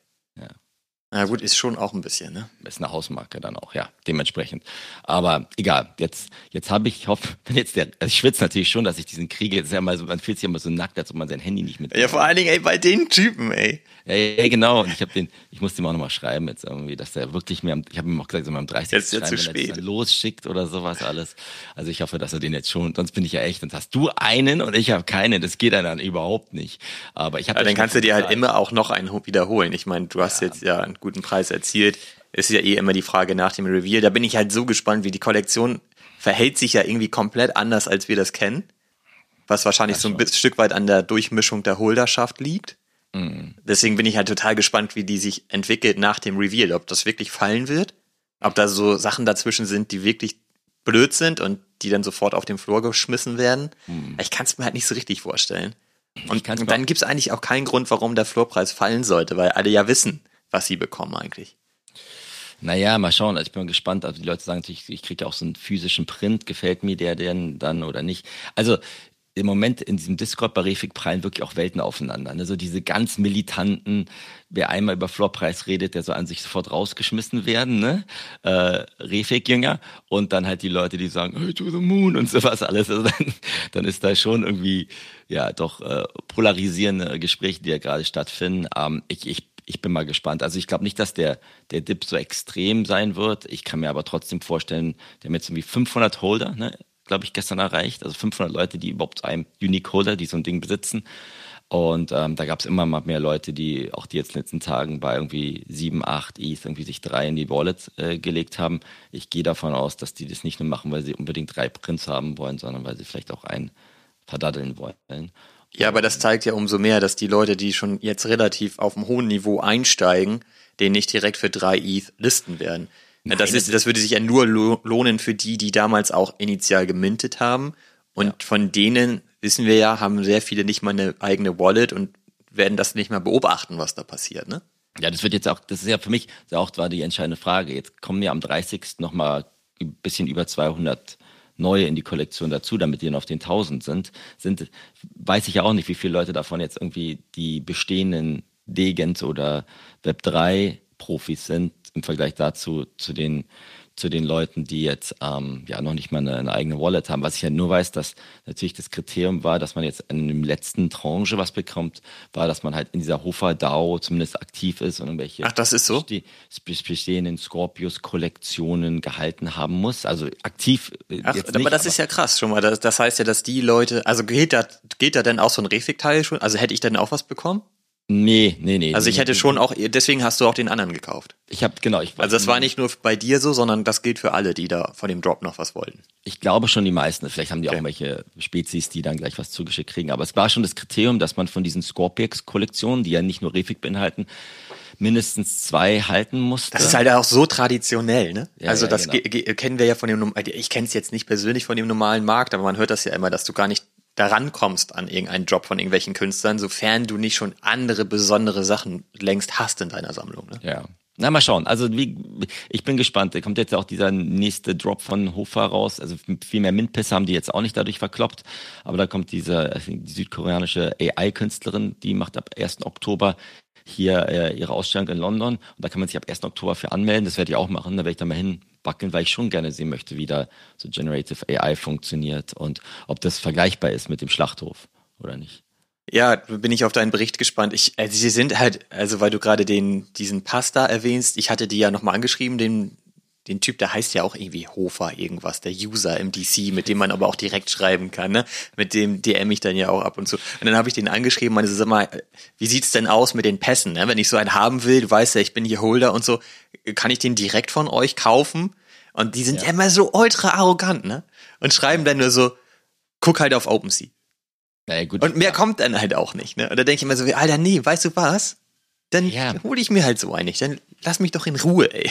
Ja. Na gut, ist schon auch ein bisschen, ne? ist eine Hausmarke dann auch, ja, dementsprechend. Aber egal, jetzt, jetzt habe ich, ich hoffe, wenn jetzt der, also ich schwitze natürlich schon, dass ich diesen kriege, ist ja mal so, man fühlt sich immer so nackt, als ob man sein Handy nicht mit. Ja, vor allen Dingen, ey, bei den Typen, ey. Ja, ja, ja, genau. Und ich habe den, ich musste ihm auch nochmal schreiben jetzt irgendwie, dass der wirklich mir, am, ich habe ihm auch gesagt, so mal am 30. Jetzt ist ja schreiben, zu wenn spät. dann losschickt oder sowas alles. Also ich hoffe, dass er den jetzt schon, sonst bin ich ja echt, und hast du einen und ich habe keinen, das geht dann überhaupt nicht. Aber ich habe Ja, dann kannst du dir halt immer auch noch einen wiederholen. Ich meine, du hast jetzt ja einen guten Preis erzielt. Ist ja eh immer die Frage nach dem Reveal. Da bin ich halt so gespannt, wie die Kollektion verhält sich ja irgendwie komplett anders, als wir das kennen. Was wahrscheinlich so ein bi- Stück weit an der Durchmischung der Holderschaft liegt. Mhm. Deswegen bin ich halt total gespannt, wie die sich entwickelt nach dem Reveal. Ob das wirklich fallen wird. Ob da so Sachen dazwischen sind, die wirklich blöd sind und die dann sofort auf den Floor geschmissen werden. Ich kann es mir halt nicht so richtig vorstellen. Und, und dann gibt es eigentlich auch keinen Grund, warum der Floorpreis fallen sollte, weil alle ja wissen, was sie bekommen eigentlich. Naja, mal schauen. Also ich bin gespannt. Also die Leute sagen natürlich, ich kriege ja auch so einen physischen Print. Gefällt mir der denn dann oder nicht? Also im Moment in diesem Discord bei Refik prallen wirklich auch Welten aufeinander. Also diese ganz militanten, wer einmal über Floorpreis redet, der so an sich sofort rausgeschmissen werden, ne? Äh, Refik-Jünger. Und dann halt die Leute, die sagen, hey, to the moon und sowas alles. Also dann, dann ist da schon irgendwie, ja, doch äh, polarisierende Gespräche, die ja gerade stattfinden. Ähm, ich, ich ich bin mal gespannt. Also ich glaube nicht, dass der, der Dip so extrem sein wird. Ich kann mir aber trotzdem vorstellen, der hat jetzt irgendwie 500 Holder, ne, glaube ich, gestern erreicht. Also 500 Leute, die überhaupt einen Unique Holder, die so ein Ding besitzen. Und ähm, da gab es immer mal mehr Leute, die auch die jetzt in den letzten Tagen bei irgendwie 7, 8 ETH irgendwie sich drei in die Wallet äh, gelegt haben. Ich gehe davon aus, dass die das nicht nur machen, weil sie unbedingt drei Prints haben wollen, sondern weil sie vielleicht auch einen verdaddeln wollen. Ja, aber das zeigt ja umso mehr, dass die Leute, die schon jetzt relativ auf einem hohen Niveau einsteigen, den nicht direkt für drei ETH listen werden. Ja, das, Nein, ist, das würde sich ja nur lo- lohnen für die, die damals auch initial gemintet haben. Und von denen, wissen wir ja, haben sehr viele nicht mal eine eigene Wallet und werden das nicht mehr beobachten, was da passiert, ne? Ja, das wird jetzt auch, das ist ja für mich auch war die entscheidende Frage. Jetzt kommen ja am 30. nochmal ein bisschen über 200 neue in die Kollektion dazu, damit die dann auf den 1000 sind. Sind, weiß ich ja auch nicht, wie viele Leute davon jetzt irgendwie die bestehenden Degens oder Web3 Profis sind im Vergleich dazu, zu den zu den Leuten, die jetzt ähm, ja noch nicht mal eine, eine eigene Wallet haben. Was ich ja nur weiß, dass natürlich das Kriterium war, dass man jetzt in dem letzten Tranche was bekommt, war, dass man halt in dieser Hofer DAO zumindest aktiv ist und irgendwelche Ach, das ist so? beste- bestehenden Scorpius-Kollektionen gehalten haben muss. Also aktiv. äh, Ach, jetzt aber nicht, das ist ja krass schon mal. Das, das heißt ja, dass die Leute, also geht da, geht da denn auch so ein Refik-Teil schon? Also hätte ich denn auch was bekommen? Nee, nee, nee. Also ich hätte schon auch, deswegen hast du auch den anderen gekauft. Ich habe genau. Ich, Also das war nicht nur bei dir so, sondern das gilt für alle, die da von dem Drop noch was wollten. Ich glaube schon die meisten. Vielleicht haben die Okay. auch welche Spezies, die dann gleich was zugeschickt kriegen. Aber es war schon das Kriterium, dass man von diesen Scorpix-Kollektionen, die ja nicht nur Refik beinhalten, mindestens zwei halten musste. Das ist halt auch so traditionell, ne? Ja, also ja, das genau. ge- ge- kennen wir ja von dem, ich kenne es jetzt nicht persönlich von dem normalen Markt, aber man hört das ja immer, dass du gar nicht da rankommst an irgendeinen Drop von irgendwelchen Künstlern, sofern du nicht schon andere besondere Sachen längst hast in deiner Sammlung. Ne? Ja. Na, mal schauen. Also wie, ich bin gespannt. Da kommt jetzt auch dieser nächste Drop von Hofer raus. Also viel mehr Mintpässe haben die jetzt auch nicht dadurch verkloppt. Aber da kommt diese die südkoreanische AI-Künstlerin, die macht ab 1. Oktober hier äh, ihre Ausstellung in London. Und da kann man sich ab 1. Oktober für anmelden. Das werde ich auch machen. Da werde ich dann mal hinbacken, weil ich schon gerne sehen möchte, wie da so Generative AI funktioniert und ob das vergleichbar ist mit dem Schlachthof oder nicht. Ja, bin ich auf deinen Bericht gespannt. Ich, also sie sind halt, also weil du gerade den, diesen Pasta erwähnst, ich hatte die ja nochmal angeschrieben, den, den Typ, der heißt ja auch irgendwie Hofer irgendwas, der User im DC, mit dem man aber auch direkt schreiben kann, ne? Mit dem DM ich dann ja auch ab und zu. Und dann habe ich den angeschrieben, meine, sag mal, wie sieht's denn aus mit den Pässen, ne? Wenn ich so einen haben will, du weißt ja, ich bin hier Holder und so, kann ich den direkt von euch kaufen? Und die sind ja, ja immer so ultra arrogant, ne? Und schreiben dann nur so, guck halt auf OpenSea. Naja, gut. Und mehr kommt dann halt auch nicht. Ne? Und da denke ich immer so, wie, Alter, nee, weißt du was? Dann ja. hole ich mir halt so einig. Dann lass mich doch in Ruhe, ey.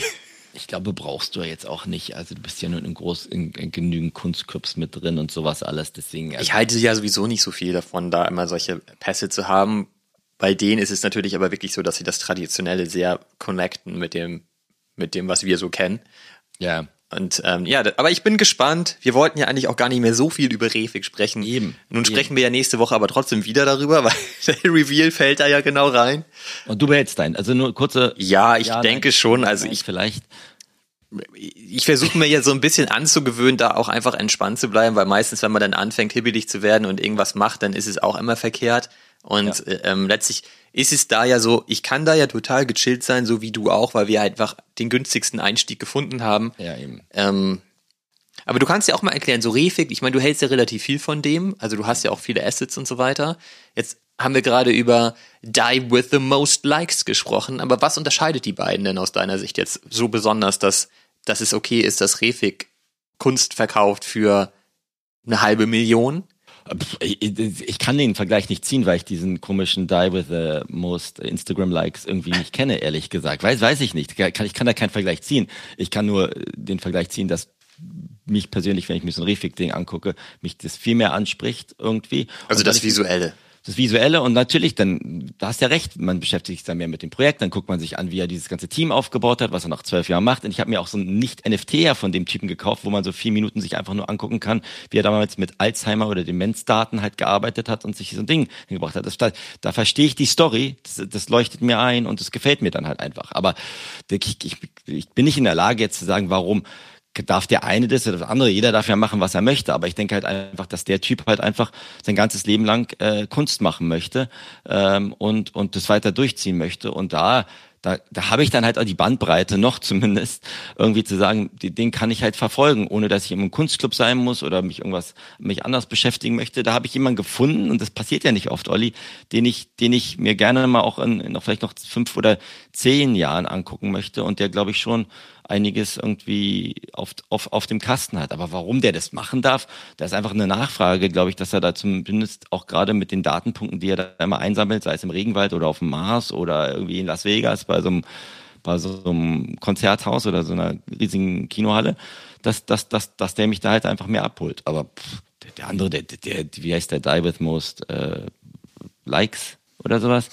Ich glaube, brauchst du ja jetzt auch nicht. Also du bist ja nur in, groß, in, in genügend Kunstclubs mit drin und sowas alles. Deswegen. Also ich halte ja sowieso nicht so viel davon, da immer solche Pässe zu haben. Bei denen ist es natürlich aber wirklich so, dass sie das Traditionelle sehr connecten mit dem, mit dem, was wir so kennen. Ja. Und ähm, ja, aber ich bin gespannt. Wir wollten ja eigentlich auch gar nicht mehr so viel über Refik sprechen. Eben. Nun sprechen eben. wir ja nächste Woche aber trotzdem wieder darüber, weil der Reveal fällt da ja genau rein. Und du behältst deinen. Also nur kurze. Ja, ich ja, denke nein, schon. Also ich vielleicht. Ich versuche mir ja so ein bisschen anzugewöhnen, da auch einfach entspannt zu bleiben, weil meistens, wenn man dann anfängt, hibbelig zu werden und irgendwas macht, dann ist es auch immer verkehrt. Und ja. ähm, letztlich ist es da ja so, ich kann da ja total gechillt sein, so wie du auch, weil wir einfach den günstigsten Einstieg gefunden haben. Ja, eben. Ähm, aber du kannst ja auch mal erklären, so Refik, ich meine, du hältst ja relativ viel von dem, also du hast ja auch viele Assets und so weiter. Jetzt haben wir gerade über Die with the Most Likes gesprochen, aber was unterscheidet die beiden denn aus deiner Sicht jetzt so besonders, dass, dass es okay ist, dass Refik Kunst verkauft für eine halbe Million ich kann den Vergleich nicht ziehen, weil ich diesen komischen Die with the most Instagram-Likes irgendwie nicht kenne, ehrlich gesagt. Weiß, weiß ich nicht. Ich kann da keinen Vergleich ziehen. Ich kann nur den Vergleich ziehen, dass mich persönlich, wenn ich mir so ein Refik-Ding angucke, mich das viel mehr anspricht irgendwie. Also das Visuelle das Visuelle und natürlich, dann, da hast du ja recht, man beschäftigt sich dann mehr mit dem Projekt, dann guckt man sich an, wie er dieses ganze Team aufgebaut hat, was er nach zwölf Jahren macht. Und ich habe mir auch so ein Nicht-NFT ja von dem Typen gekauft, wo man so vier Minuten sich einfach nur angucken kann, wie er damals mit Alzheimer oder Demenzdaten halt gearbeitet hat und sich so ein Ding hingebracht hat. Das, da, da verstehe ich die Story, das, das leuchtet mir ein und das gefällt mir dann halt einfach. Aber ich, ich, ich bin nicht in der Lage jetzt zu sagen, warum darf der eine das oder das andere, jeder darf ja machen, was er möchte, aber ich denke halt einfach, dass der Typ halt einfach sein ganzes Leben lang äh, Kunst machen möchte ähm, und, und das weiter durchziehen möchte. Und da da, da habe ich dann halt auch die Bandbreite noch zumindest irgendwie zu sagen, den kann ich halt verfolgen, ohne dass ich im Kunstclub sein muss oder mich irgendwas mich anders beschäftigen möchte. Da habe ich jemanden gefunden und das passiert ja nicht oft, Olli, den ich den ich mir gerne mal auch in, in vielleicht noch fünf oder zehn Jahren angucken möchte und der glaube ich schon einiges irgendwie auf, auf, auf dem Kasten hat. Aber warum der das machen darf, da ist einfach eine Nachfrage, glaube ich, dass er da zumindest auch gerade mit den Datenpunkten, die er da immer einsammelt, sei es im Regenwald oder auf dem Mars oder irgendwie in Las Vegas bei so einem, bei so einem Konzerthaus oder so einer riesigen Kinohalle, dass, dass, dass, dass der mich da halt einfach mehr abholt. Aber pff, der, der andere, der, der, wie heißt der, Die with Most äh, Likes oder sowas,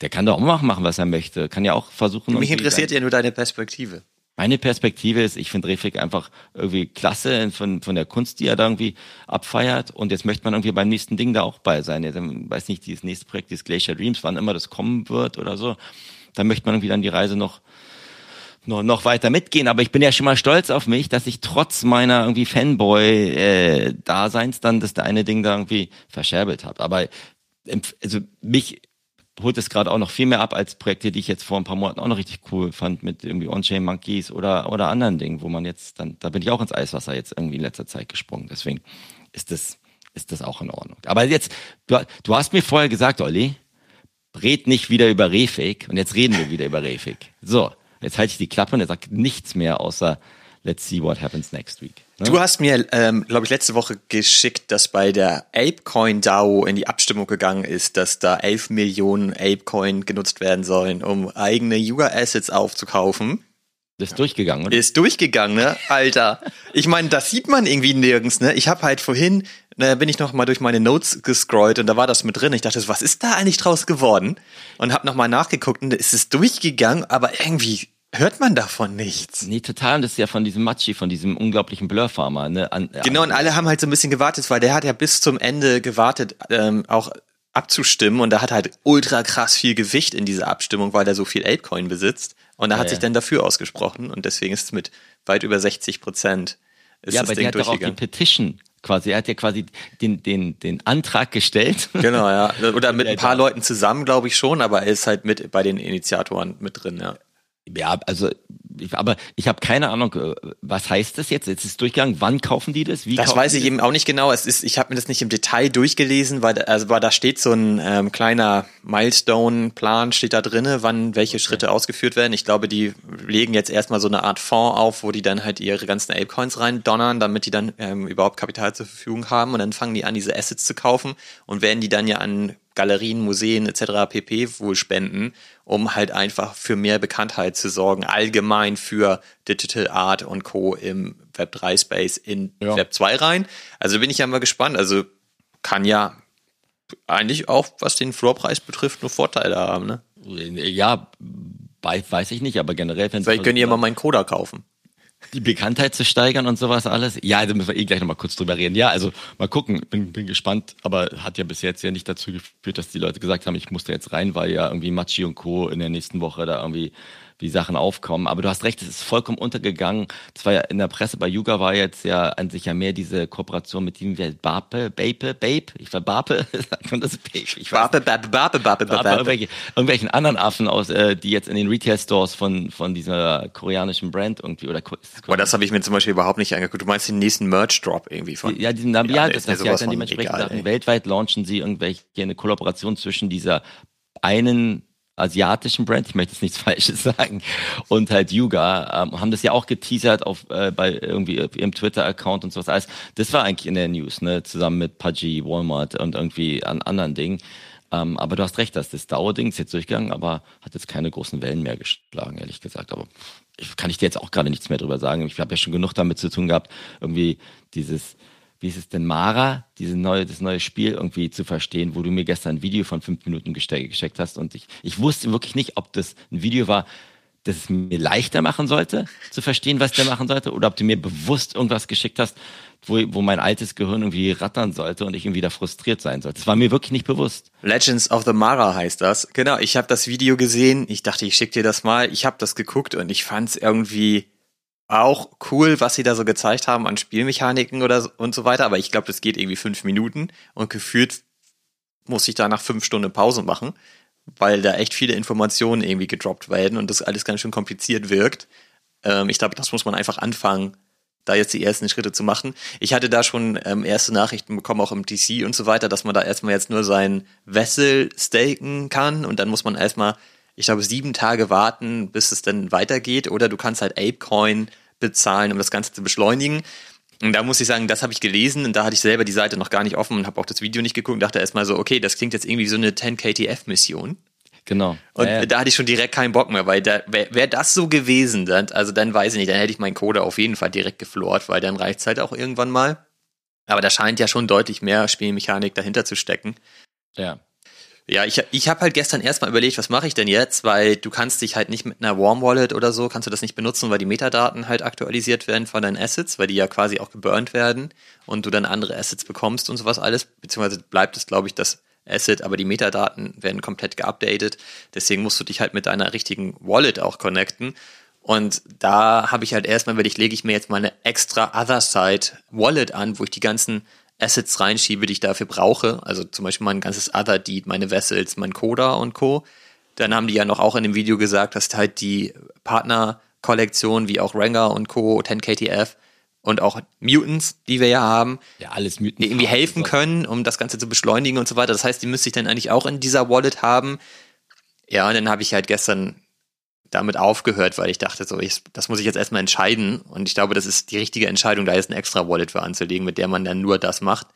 der kann doch auch machen, was er möchte. Kann ja auch versuchen. Mich interessiert ja nur deine Perspektive. Meine Perspektive ist, ich finde Refik einfach irgendwie klasse von, von der Kunst, die er da irgendwie abfeiert. Und jetzt möchte man irgendwie beim nächsten Ding da auch bei sein. Jetzt, weiß nicht, dieses nächste Projekt, dieses Glacier Dreams, wann immer das kommen wird oder so. Da möchte man irgendwie dann die Reise noch, noch, noch weiter mitgehen. Aber ich bin ja schon mal stolz auf mich, dass ich trotz meiner irgendwie Fanboy-Daseins äh, dann das eine Ding da irgendwie verscherbelt habe. Aber also mich holt es gerade auch noch viel mehr ab als Projekte, die ich jetzt vor ein paar Monaten auch noch richtig cool fand mit irgendwie On-Chain Monkeys oder, oder anderen Dingen, wo man jetzt dann, da bin ich auch ins Eiswasser jetzt irgendwie in letzter Zeit gesprungen. Deswegen ist das, ist das auch in Ordnung. Aber jetzt, du, du hast mir vorher gesagt, Olli, red nicht wieder über Refik und jetzt reden wir wieder über Refik. So, jetzt halte ich die Klappe und er sagt nichts mehr außer let's see what happens next week. Ne? Du hast mir, ähm, glaube ich, letzte Woche geschickt, dass bei der Apecoin DAO in die Abstimmung gegangen ist, dass da 11 Millionen Apecoin genutzt werden sollen, um eigene Yuga Assets aufzukaufen. ist durchgegangen, oder? Ist durchgegangen, ne? Alter. Ich meine, das sieht man irgendwie nirgends, ne? Ich habe halt vorhin da bin ich noch mal durch meine Notes gescrollt und da war das mit drin. Ich dachte, was ist da eigentlich draus geworden? Und habe noch mal nachgeguckt und es ist durchgegangen, aber irgendwie hört man davon nichts. Nee, total. Und das ist ja von diesem Machi, von diesem unglaublichen Blur-Farmer. Ne? An, genau, und alle haben halt so ein bisschen gewartet, weil der hat ja bis zum Ende gewartet, ähm, auch abzustimmen und da hat halt ultra krass viel Gewicht in dieser Abstimmung, weil er so viel Apecoin besitzt. Und er Ja, hat sich ja. dann dafür ausgesprochen und deswegen ist es mit weit über 60 Prozent ist ja, das aber Ding der hat doch auch die. Petition quasi. Er hat ja quasi den, den, den Antrag gestellt. Genau, ja. Oder mit ein paar Leuten zusammen, glaube ich schon, aber er ist halt mit bei den Initiatoren mit drin, ja. Ja, also, ich, aber ich habe keine Ahnung, äh, was heißt das jetzt? Jetzt ist es durchgegangen. Wann kaufen die das? Wie Das weiß ich eben auch nicht genau. Es ist, ich habe mir das nicht im Detail durchgelesen, weil, da- also, weil da steht so ein ähm, kleiner Milestone-Plan steht da drinne, wann welche Schritte ausgeführt werden. Ich glaube, die legen jetzt erstmal so eine Art Fonds auf, wo die dann halt ihre ganzen Apecoins rein donnern, damit die dann ähm, überhaupt Kapital zur Verfügung haben und dann fangen die an, diese Assets zu kaufen und werden die dann ja an Galerien, Museen etc. pp. wohl spenden, um halt einfach für mehr Bekanntheit zu sorgen, allgemein für Digital Art und Co. im Web 3 Space in Ja. Web 2 rein. Also bin ich ja mal gespannt. Also kann ja eigentlich auch, was den Floorpreis betrifft, nur Vorteile haben. Ne? Ja, weiß, ich nicht, aber generell, wenn Vielleicht könnt ihr mal meinen Coda kaufen. Die Bekanntheit zu steigern und sowas alles. Ja, da müssen wir eh gleich nochmal kurz drüber reden. Ja, also mal gucken, bin, bin gespannt, aber hat ja bis jetzt ja nicht dazu geführt, dass die Leute gesagt haben, ich muss da jetzt rein, weil ja irgendwie Machi und Co. in der nächsten Woche da irgendwie die Sachen aufkommen. Aber du hast recht, es ist vollkommen untergegangen. Das war ja in der Presse bei Yuga war jetzt ja an sich ja mehr diese Kooperation mit dem wer- Bape, Bape, Bape, ich war Bape, sagt man das Bape, ich weiß Bape, bape, bape, bape, bape. irgendwelche, irgendwelchen anderen Affen aus, äh, die jetzt in den Retail-Stores von, von dieser koreanischen Brand irgendwie oder Aber das habe ich mir zum Beispiel überhaupt nicht angeguckt. Du meinst den nächsten Merch-Drop irgendwie von. ja, diesen, ja, der das, ist mir das ja dann dementsprechend egal, Sachen. Weltweit launchen sie irgendwelche eine Kollaboration zwischen dieser einen asiatischen Brand, ich möchte jetzt nichts Falsches sagen, und halt Yuga, ähm, haben das ja auch geteasert auf äh, bei irgendwie auf ihrem Twitter-Account und sowas alles. Das war eigentlich in der News, ne, zusammen mit Pudgy, Walmart und irgendwie an anderen Dingen. Ähm, aber du hast recht, dass das Dauerding ist jetzt durchgegangen, aber hat jetzt keine großen Wellen mehr geschlagen, ehrlich gesagt. Aber ich, kann ich dir jetzt auch gerade nichts mehr drüber sagen. Ich habe ja schon genug damit zu tun gehabt, irgendwie dieses wie ist es denn, Mara, diese neue, das neue Spiel irgendwie zu verstehen, wo du mir gestern ein Video von fünf Minuten geschickt hast und ich, ich wusste wirklich nicht, ob das ein Video war, das es mir leichter machen sollte, zu verstehen, was der machen sollte, oder ob du mir bewusst irgendwas geschickt hast, wo, wo mein altes Gehirn irgendwie rattern sollte und ich irgendwie da frustriert sein sollte. Das war mir wirklich nicht bewusst. Legends of the Mara heißt das. Genau, ich habe das Video gesehen. Ich dachte, ich schicke dir das mal. Ich habe das geguckt und ich fand es irgendwie auch cool, was sie da so gezeigt haben an Spielmechaniken oder so, und so weiter. Aber ich glaube, das geht irgendwie fünf Minuten und gefühlt muss ich da nach fünf Stunden Pause machen, weil da echt viele Informationen irgendwie gedroppt werden und das alles ganz schön kompliziert wirkt. Ähm, ich glaube, das muss man einfach anfangen, da jetzt die ersten Schritte zu machen. Ich hatte da schon ähm, erste Nachrichten bekommen, auch im DC und so weiter, dass man da erstmal jetzt nur sein Vessel staken kann und dann muss man erstmal, ich glaube, sieben Tage warten, bis es dann weitergeht oder du kannst halt Apecoin bezahlen, um das Ganze zu beschleunigen. Und da muss ich sagen, das habe ich gelesen und da hatte ich selber die Seite noch gar nicht offen und habe auch das Video nicht geguckt und dachte erstmal so, okay, das klingt jetzt irgendwie wie so eine 10KTF-Mission. Genau. Und Ja, ja. da hatte ich schon direkt keinen Bock mehr, weil da wäre wär das so gewesen, dann, also dann weiß ich nicht, dann hätte ich meinen Code auf jeden Fall direkt geflort, weil dann reicht's halt auch irgendwann mal. Aber da scheint ja schon deutlich mehr Spielmechanik dahinter zu stecken. ja. Ja, ich, ich habe halt gestern erstmal überlegt, was mache ich denn jetzt, weil du kannst dich halt nicht mit einer Warm Wallet oder so, kannst du das nicht benutzen, weil die Metadaten halt aktualisiert werden von deinen Assets, weil die ja quasi auch geburnt werden und du dann andere Assets bekommst und sowas alles, beziehungsweise bleibt es, glaube ich, das Asset, aber die Metadaten werden komplett geupdatet. Deswegen musst du dich halt mit deiner richtigen Wallet auch connecten. Und da habe ich halt erstmal überlegt, lege ich mir jetzt mal eine extra Other Side Wallet an, wo ich die ganzen Assets reinschiebe, die ich dafür brauche. Also zum Beispiel mein ganzes Other Deed, meine Vessels, mein Coda und Co. Dann haben die ja noch auch in dem Video gesagt, dass halt die Partnerkollektion wie auch Ranger und Co., 10KTF und auch Mutants, die wir ja haben, Ja, alles die irgendwie helfen können, um das Ganze zu beschleunigen und so weiter. Das heißt, die müsste ich dann eigentlich auch in dieser Wallet haben. Ja, und dann habe ich halt gestern damit aufgehört, weil ich dachte, so, ich, das muss ich jetzt erstmal entscheiden. Und ich glaube, das ist die richtige Entscheidung, da jetzt eine extra Wallet für anzulegen, mit der man dann nur das macht.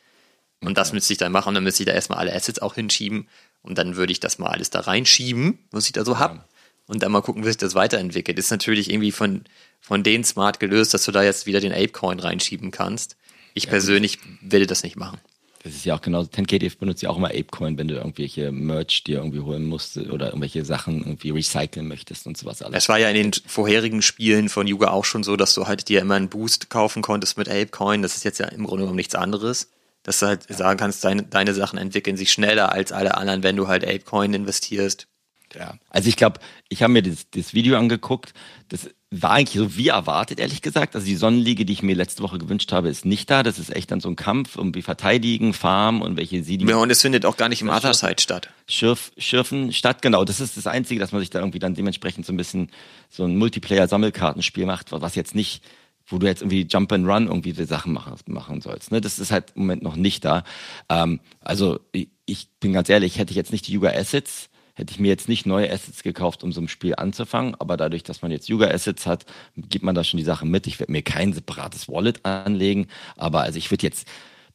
Und das müsste ich dann machen. Und dann müsste ich da erstmal alle Assets auch hinschieben. Und dann würde ich das mal alles da reinschieben, was ich da so hab. Und dann mal gucken, wie sich das weiterentwickelt. Ist natürlich irgendwie von, von denen smart gelöst, dass du da jetzt wieder den Apecoin reinschieben kannst. Ich persönlich will das nicht machen. Das ist ja auch genauso. 10KDF benutzt ja auch immer Apecoin, wenn du irgendwelche Merch dir irgendwie holen musst oder irgendwelche Sachen irgendwie recyceln möchtest und sowas alles. Es war ja in den vorherigen Spielen von Yuga auch schon so, dass du halt dir immer einen Boost kaufen konntest mit Apecoin. Das ist jetzt ja im Grunde genommen nichts anderes. Dass du halt ja. sagen kannst, deine, deine Sachen entwickeln sich schneller als alle anderen, wenn du halt Apecoin investierst. Ja, also ich glaube, ich habe mir das, das Video angeguckt. Das war eigentlich so wie erwartet, ehrlich gesagt. Also die Sonnenliege, die ich mir letzte Woche gewünscht habe, ist nicht da. Das ist echt dann so ein Kampf um wie verteidigen, Farm und welche sie die. Ja, und es findet auch gar nicht im Otherside statt. Schürf, Schürfen statt, genau. Das ist das Einzige, dass man sich da irgendwie dann dementsprechend so ein bisschen so ein Multiplayer-Sammelkartenspiel macht, was jetzt nicht wo du jetzt irgendwie Jump and Run irgendwie die Sachen machen, machen sollst. Ne? Das ist halt im Moment noch nicht da. Ähm, also ich bin ganz ehrlich, hätte ich jetzt nicht die Yuga Assets, hätte ich mir jetzt nicht neue Assets gekauft, um so ein Spiel anzufangen, aber dadurch, dass man jetzt Yuga Assets hat, gibt man da schon die Sachen mit. Ich werde mir kein separates Wallet anlegen, aber also ich würde jetzt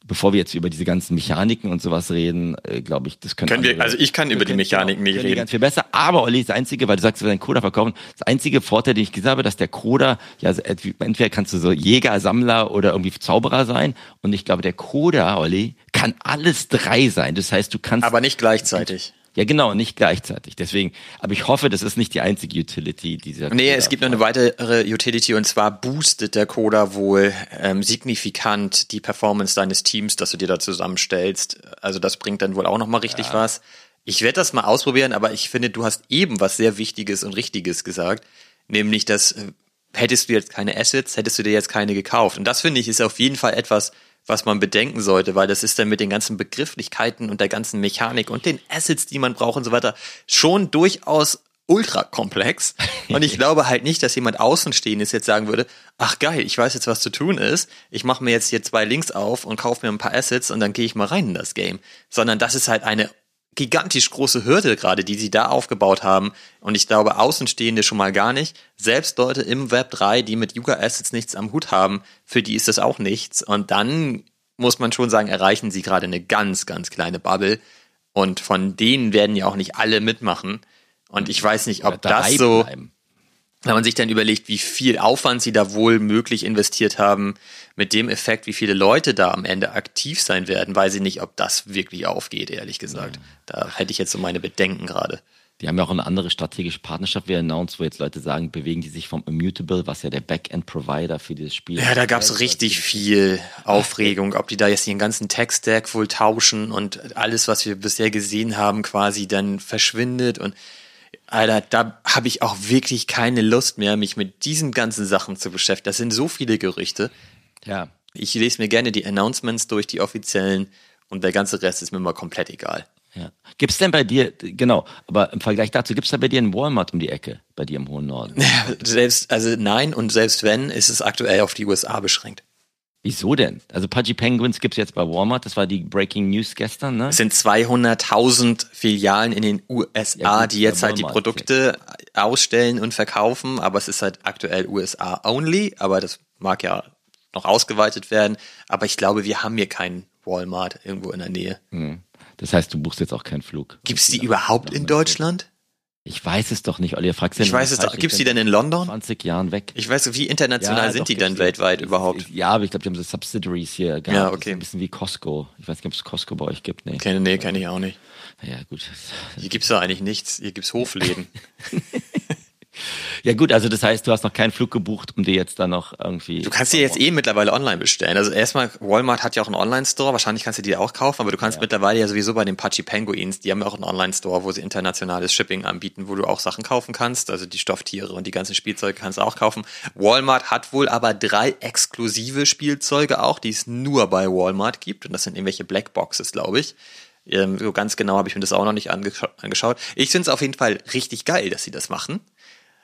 bevor wir jetzt über diese ganzen Mechaniken und sowas reden, äh, glaube ich, das können, können wir. Also ich kann über die Mechaniken genau, nicht reden. Ganz viel besser. Aber Olli, das einzige, weil du sagst, wir werden Coda verkaufen. Das einzige Vorteil, den ich gesagt habe, dass der Coda ja entweder kannst du so Jäger, Sammler oder irgendwie Zauberer sein. Und ich glaube, der Coda, Olli, kann alles drei sein. Das heißt, du kannst. Aber nicht gleichzeitig. Ja, genau, nicht gleichzeitig. Deswegen, aber ich hoffe, das ist nicht die einzige Utility dieser. Nee, Coda es gibt noch eine weitere Utility und zwar boostet der Coda wohl ähm, signifikant die Performance deines Teams, das du dir da zusammenstellst. Also das bringt dann wohl auch noch mal richtig ja. was. Ich werde das mal ausprobieren, aber ich finde, du hast eben was sehr Wichtiges und Richtiges gesagt, nämlich dass äh, hättest du jetzt keine Assets, hättest du dir jetzt keine gekauft. Und das finde ich ist auf jeden Fall etwas, was man bedenken sollte, weil das ist dann mit den ganzen Begrifflichkeiten und der ganzen Mechanik und den Assets, die man braucht und so weiter, schon durchaus ultra komplex. Und ich glaube halt nicht, dass jemand Außenstehendes jetzt sagen würde, ach geil, ich weiß jetzt, was zu tun ist. Ich mache mir jetzt hier zwei Links auf und kaufe mir ein paar Assets und dann gehe ich mal rein in das Game. Sondern das ist halt eine gigantisch große Hürde gerade, die sie da aufgebaut haben. Und ich glaube, Außenstehende schon mal gar nicht. Selbst Leute im Web 3, die mit Yuga Assets nichts am Hut haben, für die ist das auch nichts. Und dann muss man schon sagen, erreichen sie gerade eine ganz, ganz kleine Bubble. Und von denen werden ja auch nicht alle mitmachen. Und ich weiß nicht, ob das so, bleiben wenn man sich dann überlegt, wie viel Aufwand sie da wohl möglich investiert haben, mit dem Effekt, wie viele Leute da am Ende aktiv sein werden, weiß ich nicht, ob das wirklich aufgeht, ehrlich gesagt. Ja. Da hätte ich jetzt so meine Bedenken gerade. Die haben ja auch eine andere strategische Partnerschaft wie announced, wo jetzt Leute sagen, bewegen die sich vom Immutable, was ja der Backend-Provider für dieses Spiel ist. Ja, da gab es richtig viel Aufregung, ob die da jetzt den ganzen Tech-Stack wohl tauschen und alles, was wir bisher gesehen haben, quasi dann verschwindet und Alter, da habe ich auch wirklich keine Lust mehr, mich mit diesen ganzen Sachen zu beschäftigen. Das sind so viele Gerüchte. Ja. Ich lese mir gerne die Announcements durch, die offiziellen, und der ganze Rest ist mir mal komplett egal. Ja. Gibt es denn bei dir, genau, aber im Vergleich dazu, gibt es da bei dir einen Walmart um die Ecke, bei dir im hohen Norden? Ja, selbst, also nein, und selbst wenn, ist es aktuell auf die USA beschränkt. Wieso denn? Also Pudgy Penguins gibt es jetzt bei Walmart, das war die Breaking News gestern, ne? Es sind 200.000 Filialen in den USA, ja, gut, die jetzt halt die Produkte ja. ausstellen und verkaufen, aber es ist halt aktuell USA only, aber das mag ja noch ausgeweitet werden, aber ich glaube, wir haben hier keinen Walmart irgendwo in der Nähe. Hm. Das heißt, du buchst jetzt auch keinen Flug. Gibt es die überhaupt in Deutschland? Ich weiß es doch nicht, Olli. Fragst ich weiß es doch. Gibt es die denn in London? 20 Jahren weg. Ich weiß, wie international ja, sind doch, die denn weltweit überhaupt? Ja, aber ich glaube, die haben so Subsidiaries hier. Gehabt. Ja, okay. ein bisschen wie Costco. Ich weiß nicht, ob es Costco bei euch gibt. Nee, kenne nee, kenn ich auch nicht. Ja, gut. Hier gibt's da eigentlich nichts. Hier gibt's Hofläden. Ja gut, also das heißt, du hast noch keinen Flug gebucht, um dir jetzt dann noch irgendwie. Du kannst dir jetzt eh mittlerweile online bestellen. Also erstmal, Walmart hat ja auch einen Online-Store, wahrscheinlich kannst du die auch kaufen, aber du kannst ja. mittlerweile ja sowieso bei den Pachi Penguins, die haben ja auch einen Online-Store, wo sie internationales Shipping anbieten, wo du auch Sachen kaufen kannst. Also die Stofftiere und die ganzen Spielzeuge kannst du auch kaufen. Walmart hat wohl aber drei exklusive Spielzeuge auch, die es nur bei Walmart gibt. Und das sind irgendwelche Blackboxes, glaube ich. Ähm, so ganz genau habe ich mir das auch noch nicht angeschaut. Ich finde es auf jeden Fall richtig geil, dass sie das machen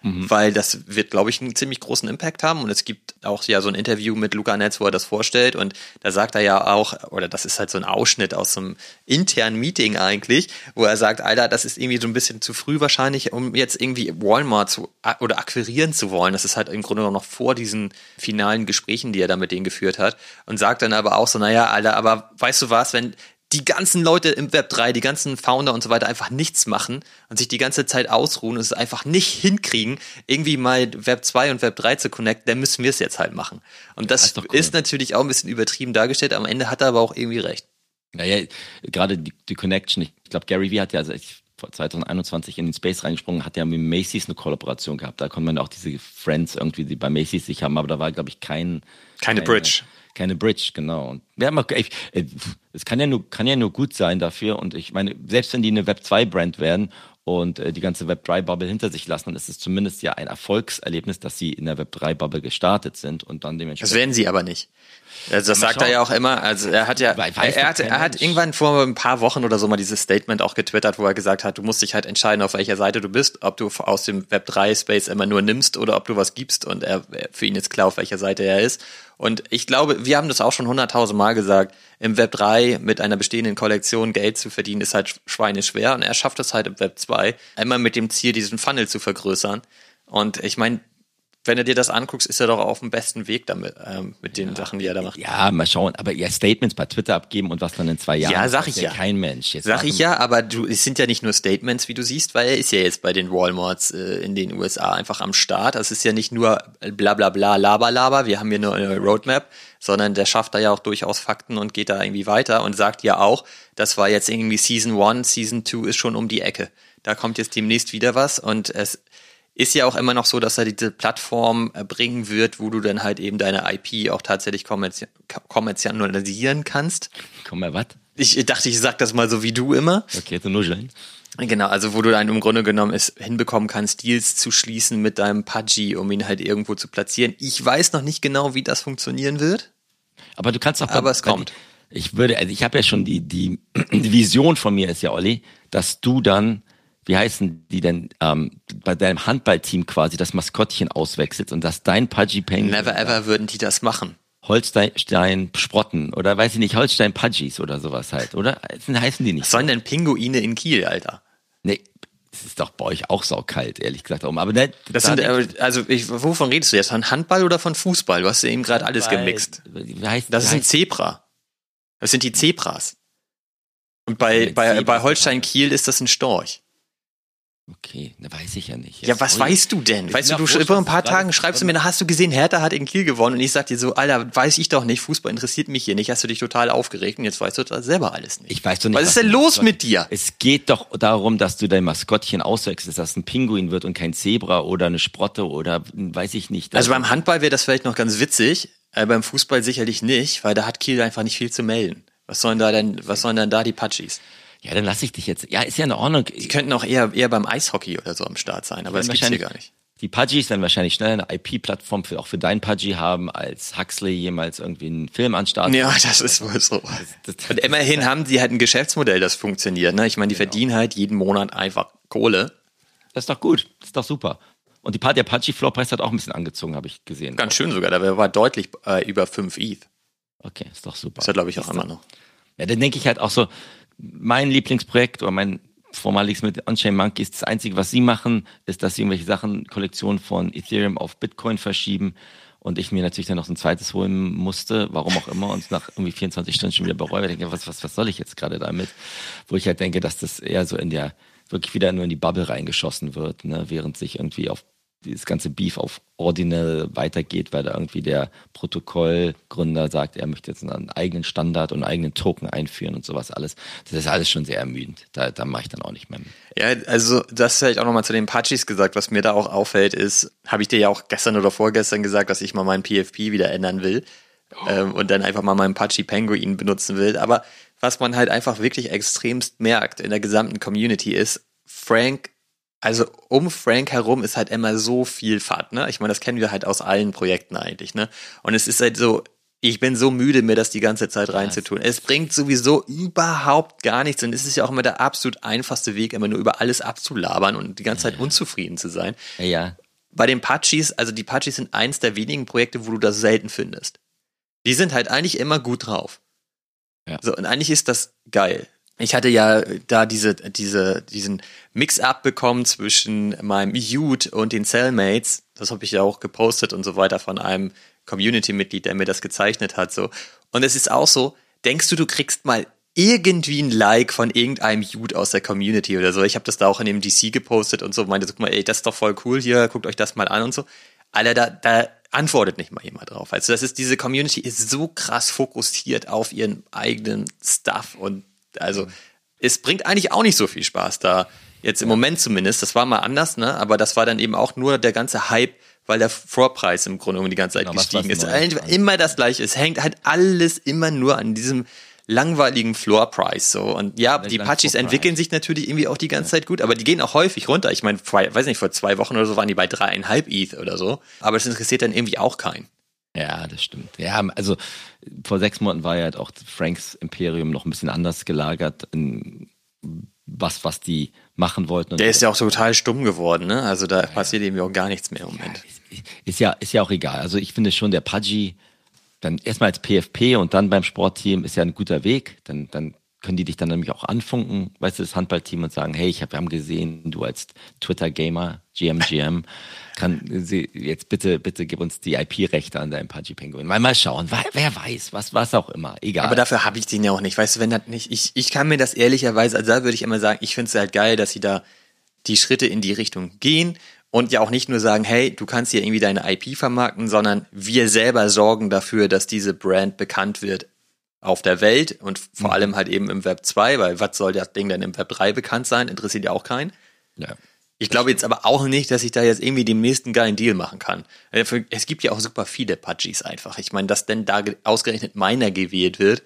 mhm. weil das wird, glaube ich, einen ziemlich großen Impact haben. Und es gibt auch ja so ein Interview mit Luca Netz, wo er das vorstellt. Und da sagt er ja auch, oder das ist halt so ein Ausschnitt aus so einem internen Meeting eigentlich, wo er sagt, Alter, das ist irgendwie so ein bisschen zu früh wahrscheinlich, um jetzt irgendwie Walmart zu oder akquirieren zu wollen. Das ist halt im Grunde noch vor diesen finalen Gesprächen, die er da mit denen geführt hat. Und sagt dann aber auch so, naja, Alter, aber weißt du was, wenn die ganzen Leute im Web 3, die ganzen Founder und so weiter einfach nichts machen und sich die ganze Zeit ausruhen und es einfach nicht hinkriegen, irgendwie mal Web 2 und Web 3 zu connecten, dann müssen wir es jetzt halt machen. Und das, das ist, cool. ist, natürlich auch ein bisschen übertrieben dargestellt, am Ende hat er aber auch irgendwie recht. Naja, gerade die, die Connection, ich glaube, Gary Vee hat ja, also ich, 2021 in den Space reingesprungen, hat ja mit Macy's eine Kollaboration gehabt. Da konnte man auch diese Friends irgendwie, die bei Macy's sich haben, aber da war, glaube ich, kein. Keine, keine Bridge. Keine Bridge, genau. Und wir haben ich, äh, es kann ja nur, kann ja nur gut sein dafür. Und ich meine, selbst wenn die eine Web 2 Brand werden und äh, die ganze Web 3 Bubble hinter sich lassen, dann ist es zumindest ja ein Erfolgserlebnis, dass sie in der Web 3 Bubble gestartet sind und dann dementsprechend. Das werden sie aber nicht. Also das sagt er ja auch immer. Also er hat ja, er, hat, er hat irgendwann vor ein paar Wochen oder so mal dieses Statement auch getwittert, wo er gesagt hat, du musst dich halt entscheiden, auf welcher Seite du bist, ob du aus dem Web 3 Space immer nur nimmst oder ob du was gibst. Und er, für ihn ist klar, auf welcher Seite er ist. Und ich glaube, wir haben das auch schon hunderttausend Mal gesagt, im Web 3 mit einer bestehenden Kollektion Geld zu verdienen, ist halt schweineschwer. Und er schafft es halt im Web 2, immer mit dem Ziel, diesen Funnel zu vergrößern. Und ich meine, wenn du dir das anguckst, ist er doch auf dem besten Weg damit, ähm, mit den ja, Sachen, die er da macht. Ja, mal schauen. Aber ja, Statements bei Twitter abgeben und was dann in zwei Jahren. Ja, sag ich ja. Kein Mensch. Jetzt sag ich ja, aber du, es sind ja nicht nur Statements, wie du siehst, weil er ist ja jetzt bei den Walmarts äh, in den USA einfach am Start. Das ist ja nicht nur bla bla bla, laber laber, wir haben hier nur eine Roadmap, sondern der schafft da ja auch durchaus Fakten und geht da irgendwie weiter und sagt ja auch, das war jetzt irgendwie Season 1, Season 2 ist schon um die Ecke. Da kommt jetzt demnächst wieder was und es ist ja auch immer noch so, dass er diese Plattform äh, bringen wird, wo du dann halt eben deine IP auch tatsächlich kommerzi kommerzialisieren kannst. Komm mal, was? Ich dachte, ich sag das mal so wie du immer. Okay, so nur sein. Genau, also wo du dann im Grunde genommen es hinbekommen kannst, Deals zu schließen mit deinem Pudgy, um ihn halt irgendwo zu platzieren. Ich weiß noch nicht genau, wie das funktionieren wird. Aber du kannst auch. Aber es kommt. Ich würde, also ich habe ja schon die, die, die Vision von mir ist ja, Olli, dass du dann wie heißen die denn, ähm, bei deinem Handballteam quasi das Maskottchen auswechselst und dass dein Pudgy Penguin. Never ever würden die das machen. Holstein Sprotten oder weiß ich nicht, Holstein Pudgies oder sowas halt, oder? Das heißen die nicht. Was sollen denn Pinguine in Kiel, Alter? Nee, es ist doch bei euch auch saukalt, ehrlich gesagt. Aber ne, das sind, also ich, wovon redest du jetzt? Von Handball oder von Fußball? Du hast ja eben gerade alles gemixt. Wie heißt, das ist ein Zebra. Das sind die Zebras. Und bei, bei, bei Holstein Kiel ist das ein Storch. Okay, da weiß ich ja nicht. Jetzt ja, was weißt du denn? Weißt du, du über ein paar Tagen schreibst du mir, da hast du gesehen, Hertha hat in Kiel gewonnen und ich sag dir so, Alter, weiß ich doch nicht, Fußball interessiert mich hier nicht, hast du dich total aufgeregt und jetzt weißt du das selber alles nicht. Ich weiß doch nicht. Was, was ist denn los mit dir? Es geht doch darum, dass du dein Maskottchen auswechselst, dass es ein Pinguin wird und kein Zebra oder eine Sprotte oder weiß ich nicht. Also beim Handball wäre das vielleicht noch ganz witzig, äh, beim Fußball sicherlich nicht, weil da hat Kiel einfach nicht viel zu melden. Was sollen da denn, was sollen denn da die Patschis? Ja, dann lasse ich dich jetzt. Ja, ist ja in Ordnung. Die könnten auch eher, eher beim Eishockey oder so am Start sein, aber das gibt's hier gar nicht. Die Pudgies werden wahrscheinlich schneller eine IP-Plattform für, auch für dein Pudgy haben, als Huxley jemals irgendwie einen Film anstarten. Ja, das ist wohl so. Das, das, Und immerhin haben sie halt ein Geschäftsmodell, das funktioniert. Ne? Ich meine, die genau. verdienen halt jeden Monat einfach Kohle. Das ist doch gut. Das ist doch super. Und die Part der Pudgy Floor Preis hat auch ein bisschen angezogen, habe ich gesehen. Ganz schön sogar. Da war deutlich äh, über 5 ETH. Okay, ist doch super. Ist ja, glaube ich, auch immer noch. Ja, dann denke ich halt auch so, mein Lieblingsprojekt oder mein vormaliges mit On-Chain Monkeys, das Einzige, was sie machen, ist, dass sie irgendwelche Sachen, Kollektionen von Ethereum auf Bitcoin verschieben und ich mir natürlich dann noch ein zweites holen musste, warum auch immer, und nach irgendwie 24 Stunden schon wieder bereue, weil ich denke, was, was, was soll ich jetzt gerade damit? Wo ich halt denke, dass das eher so in der, wirklich wieder nur in die Bubble reingeschossen wird, ne, während sich irgendwie auf dieses ganze Beef auf Ordinal weitergeht, weil da irgendwie der Protokollgründer sagt, er möchte jetzt einen eigenen Standard und einen eigenen Token einführen und sowas alles. Das ist alles schon sehr ermüdend. Da, da mache ich dann auch nicht mehr. Mit. Ja, also das hätte ich auch nochmal zu den Pachis gesagt. Was mir da auch auffällt, ist, habe ich dir ja auch gestern oder vorgestern gesagt, dass ich mal meinen PFP wieder ändern will ähm, und dann einfach mal meinen Pachi Penguin benutzen will. Aber was man halt einfach wirklich extremst merkt in der gesamten Community ist, Frank also um Frank herum ist halt immer so viel Fahrt, ne? Ich meine, das kennen wir halt aus allen Projekten eigentlich, ne? Und es ist halt so, ich bin so müde, mir das die ganze Zeit reinzutun. Es bringt sowieso überhaupt gar nichts und es ist ja auch immer der absolut einfachste Weg, immer nur über alles abzulabern und die ganze Zeit unzufrieden zu sein. Ja. Bei den Pachis, also die Pachis sind eins der wenigen Projekte, wo du das selten findest. Die sind halt eigentlich immer gut drauf. Ja. So, und eigentlich ist das geil ich hatte ja da diese, diese, diesen Mix-up bekommen zwischen meinem Youth und den Cellmates. Das habe ich ja auch gepostet und so weiter von einem Community-Mitglied, der mir das gezeichnet hat. So. Und es ist auch so, denkst du, du kriegst mal irgendwie ein Like von irgendeinem Youth aus der Community oder so. Ich habe das da auch in dem DC gepostet und so, meinte guck mal, ey, das ist doch voll cool hier, guckt euch das mal an und so. Alter, da, da antwortet nicht mal jemand drauf. Also das ist, diese Community ist so krass fokussiert auf ihren eigenen Stuff und also es bringt eigentlich auch nicht so viel Spaß da. Jetzt im Moment zumindest, das war mal anders, ne? Aber das war dann eben auch nur der ganze Hype, weil der Vorpreis im Grunde um die ganze Zeit Genau, gestiegen ist. Immer das gleiche. Es hängt halt alles immer nur an diesem langweiligen Floorpreis so. Und ja die Floor entwickeln sich natürlich irgendwie auch die ganze Zeit gut aber die gehen auch häufig runter. Ich meine vor, weiß nicht vor zwei Wochen oder so waren die bei dreieinhalb ETH oder so. Aber das interessiert dann irgendwie auch keinen Ja, das stimmt. Ja, also vor sechs Monaten war ja halt auch Franks Imperium noch ein bisschen anders gelagert, in was, was die machen wollten. Der ist ja auch total stumm geworden, ne? Also da passiert irgendwie auch gar nichts mehr im Moment. ist ja, ist ja auch egal. Also ich finde schon, der Pudgy, dann erstmal als PFP und dann beim Sportteam ist ja ein guter Weg. Dann, dann können die dich dann nämlich auch anfunken, weißt du, das Handballteam und sagen, hey, ich hab, wir haben gesehen, du als Twitter-Gamer, GMGM, kann sie jetzt bitte, bitte gib uns die IP-Rechte an deinem Pudgy Penguin. Mal, mal schauen, wer, wer weiß, was, was auch immer, egal. Aber dafür habe ich den ja auch nicht. Weißt du, wenn das nicht, ich, ich kann mir das ehrlicherweise, also da würde ich immer sagen, ich finde es halt geil, dass sie da die Schritte in die Richtung gehen und ja auch nicht nur sagen, hey, du kannst hier irgendwie deine IP vermarkten, sondern wir selber sorgen dafür, dass diese Brand bekannt wird auf der Welt und vor allem halt eben im Web 2, weil was soll das Ding denn im Web 3 bekannt sein? Interessiert ja auch keinen. ja. Ich glaube jetzt aber auch nicht, dass ich da jetzt irgendwie den nächsten geilen Deal machen kann. Äh, Es gibt ja auch super viele Pudgies einfach. Ich meine, dass denn da ge- ausgerechnet meiner gewählt wird,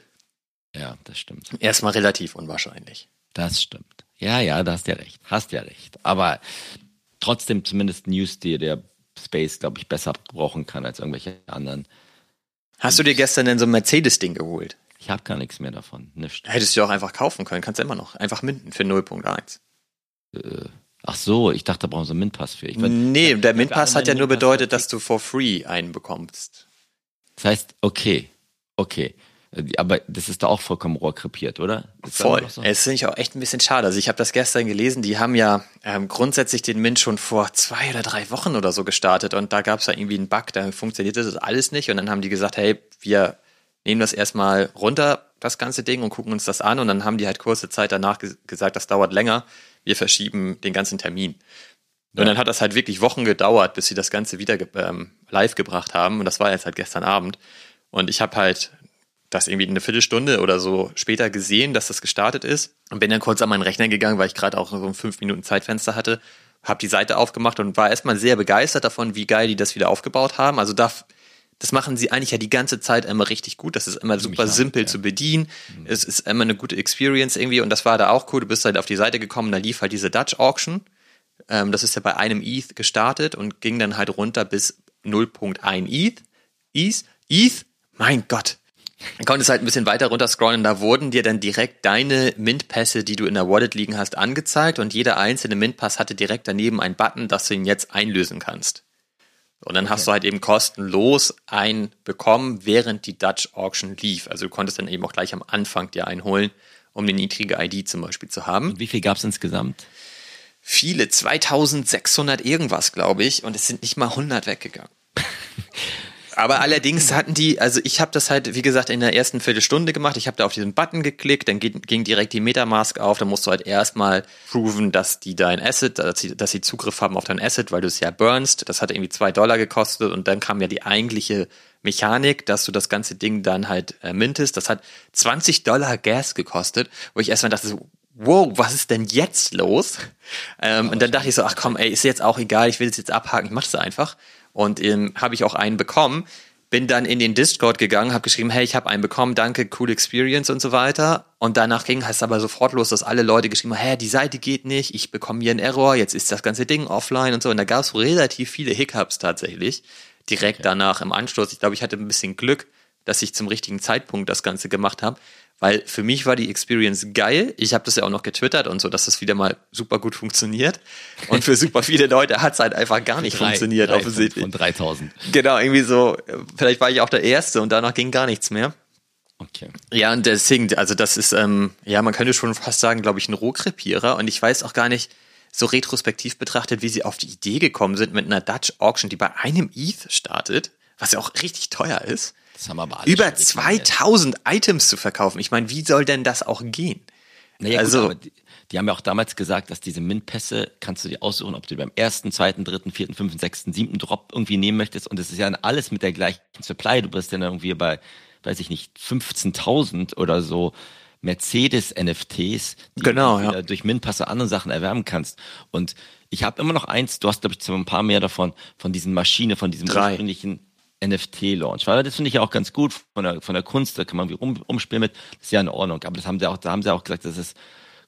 ja, das stimmt. erstmal relativ unwahrscheinlich. Das stimmt. Ja, ja, da hast ja recht. Hast ja recht. Aber trotzdem zumindest News, die der Space, glaube ich, besser brauchen kann als irgendwelche anderen. Hast du dir gestern denn so ein Mercedes-Ding geholt? Ich habe gar nichts mehr davon. Nicht. Hättest du auch einfach kaufen können, kannst du immer noch. Einfach minden für 0.1. Ach so, ich dachte, da brauchen sie einen MINT-Pass für. Ich mein, Nee, der Mint-Pass hat ja nur bedeutet, dass du for free einen bekommst. Das heißt, okay, okay. Aber das ist da auch vollkommen rohrkrepiert, oder? Ist Voll. so? Es finde ich auch echt ein bisschen schade. Also ich habe das gestern gelesen, die haben ja ähm, grundsätzlich den Mint schon vor zwei oder drei Wochen oder so gestartet und da gab es ja irgendwie einen Bug, da funktionierte das alles nicht und dann haben die gesagt, hey, wir nehmen das erstmal runter, das ganze Ding und gucken uns das an. Und dann haben die halt kurze Zeit danach ge gesagt, das dauert länger, wir verschieben den ganzen Termin. Und dann hat das halt wirklich Wochen gedauert, bis sie das Ganze wieder ge ähm, live gebracht haben. Und das war jetzt halt gestern Abend. Und ich habe halt das irgendwie eine Viertelstunde oder so später gesehen, dass das gestartet ist. Und bin dann kurz an meinen Rechner gegangen, weil ich gerade auch so ein fünf Minuten Zeitfenster hatte, habe die Seite aufgemacht und war erstmal sehr begeistert davon, wie geil die das wieder aufgebaut haben. Also da, das machen sie eigentlich ja die ganze Zeit immer richtig gut. Das ist immer super Mechanisch, simpel ja. zu bedienen. Es ist immer eine gute Experience irgendwie und das war da auch cool. Du bist halt auf die Seite gekommen, da lief halt diese Dutch Auction. Ähm, das ist ja bei einem ETH gestartet und ging dann halt runter bis 0.1 ETH. ETH? ETH? Mein Gott. Dann konntest halt ein bisschen weiter runter scrollen und da wurden dir dann direkt deine Mint-Pässe, die du in der Wallet liegen hast, angezeigt und jeder einzelne Mint-Pass hatte direkt daneben einen Button, dass du ihn jetzt einlösen kannst. Und dann hast du halt eben kostenlos einen bekommen, während die Dutch Auction lief. Also du konntest dann eben auch gleich am Anfang dir einen holen, um eine niedrige ID zum Beispiel zu haben. Und wie viel gab es insgesamt? Viele, 2600 irgendwas, glaube ich, und es sind nicht mal 100 weggegangen. Aber allerdings hatten die, also ich habe das halt, wie gesagt, in der ersten Viertelstunde gemacht. Ich habe da auf diesen Button geklickt, dann ging, ging direkt die Metamask auf. Dann musst du halt erstmal proven, dass die dein Asset, dass sie, dass sie Zugriff haben auf dein Asset, weil du es ja burnst. Das hat irgendwie zwei Dollar gekostet und dann kam ja die eigentliche Mechanik, dass du das ganze Ding dann halt äh, mintest. Das hat 20 Dollar Gas gekostet, wo ich erstmal dachte wow, was ist denn jetzt los? Ähm, und dann dachte ich so, ach komm, ey, ist jetzt auch egal, ich will es jetzt abhaken, ich mach das einfach. Und ähm, habe ich auch einen bekommen. Bin dann in den Discord gegangen, habe geschrieben, hey, ich habe einen bekommen, danke, cool Experience und so weiter. Und danach ging es aber sofort los, dass alle Leute geschrieben haben, hä, die Seite geht nicht, ich bekomme hier einen Error, jetzt ist das ganze Ding offline und so. Und da gab es relativ viele Hiccups tatsächlich, direkt danach im Anschluss. Ich glaube, ich hatte ein bisschen Glück, dass ich zum richtigen Zeitpunkt das Ganze gemacht habe, weil für mich war die Experience geil. Ich habe das ja auch noch getwittert und so, dass das wieder mal super gut funktioniert. Und für super viele Leute hat es halt einfach gar nicht Drei- funktioniert, drei offensichtlich. Von 3000. Genau, irgendwie so, vielleicht war ich auch der Erste und danach ging gar nichts mehr. Okay. Ja, und deswegen, also das ist, ähm, ja, man könnte schon fast sagen, glaube ich, ein Rohkrepierer. Und ich weiß auch gar nicht, so retrospektiv betrachtet, wie sie auf die Idee gekommen sind mit einer Dutch Auction, die bei einem ETH startet, was ja auch richtig teuer ist, Das haben aber alle über schon deklariert. 2000 Items zu verkaufen. Ich meine, wie soll denn das auch gehen? Naja, Also- gut, die, die haben ja auch damals gesagt, dass diese Mint-Pässe kannst du dir aussuchen, ob du beim ersten, zweiten, dritten, vierten, fünften, sechsten, siebten Drop irgendwie nehmen möchtest. Und es ist ja alles mit der gleichen Supply. Du bist dann irgendwie bei, weiß ich nicht, 15.000 oder so Mercedes-NFTs, die Genau, du ja. wieder durch Mint-Passe andere Sachen erwerben kannst. Und ich habe immer noch eins, du hast, glaube ich, ein paar mehr davon, von diesen Maschine, von diesem Drei. ursprünglichen NFT-Launch. Weil das finde ich ja auch ganz gut von der, von der Kunst, da kann man wie rum, umspielen mit, das ist ja in Ordnung. Aber das haben sie auch, da haben sie auch gesagt, das ist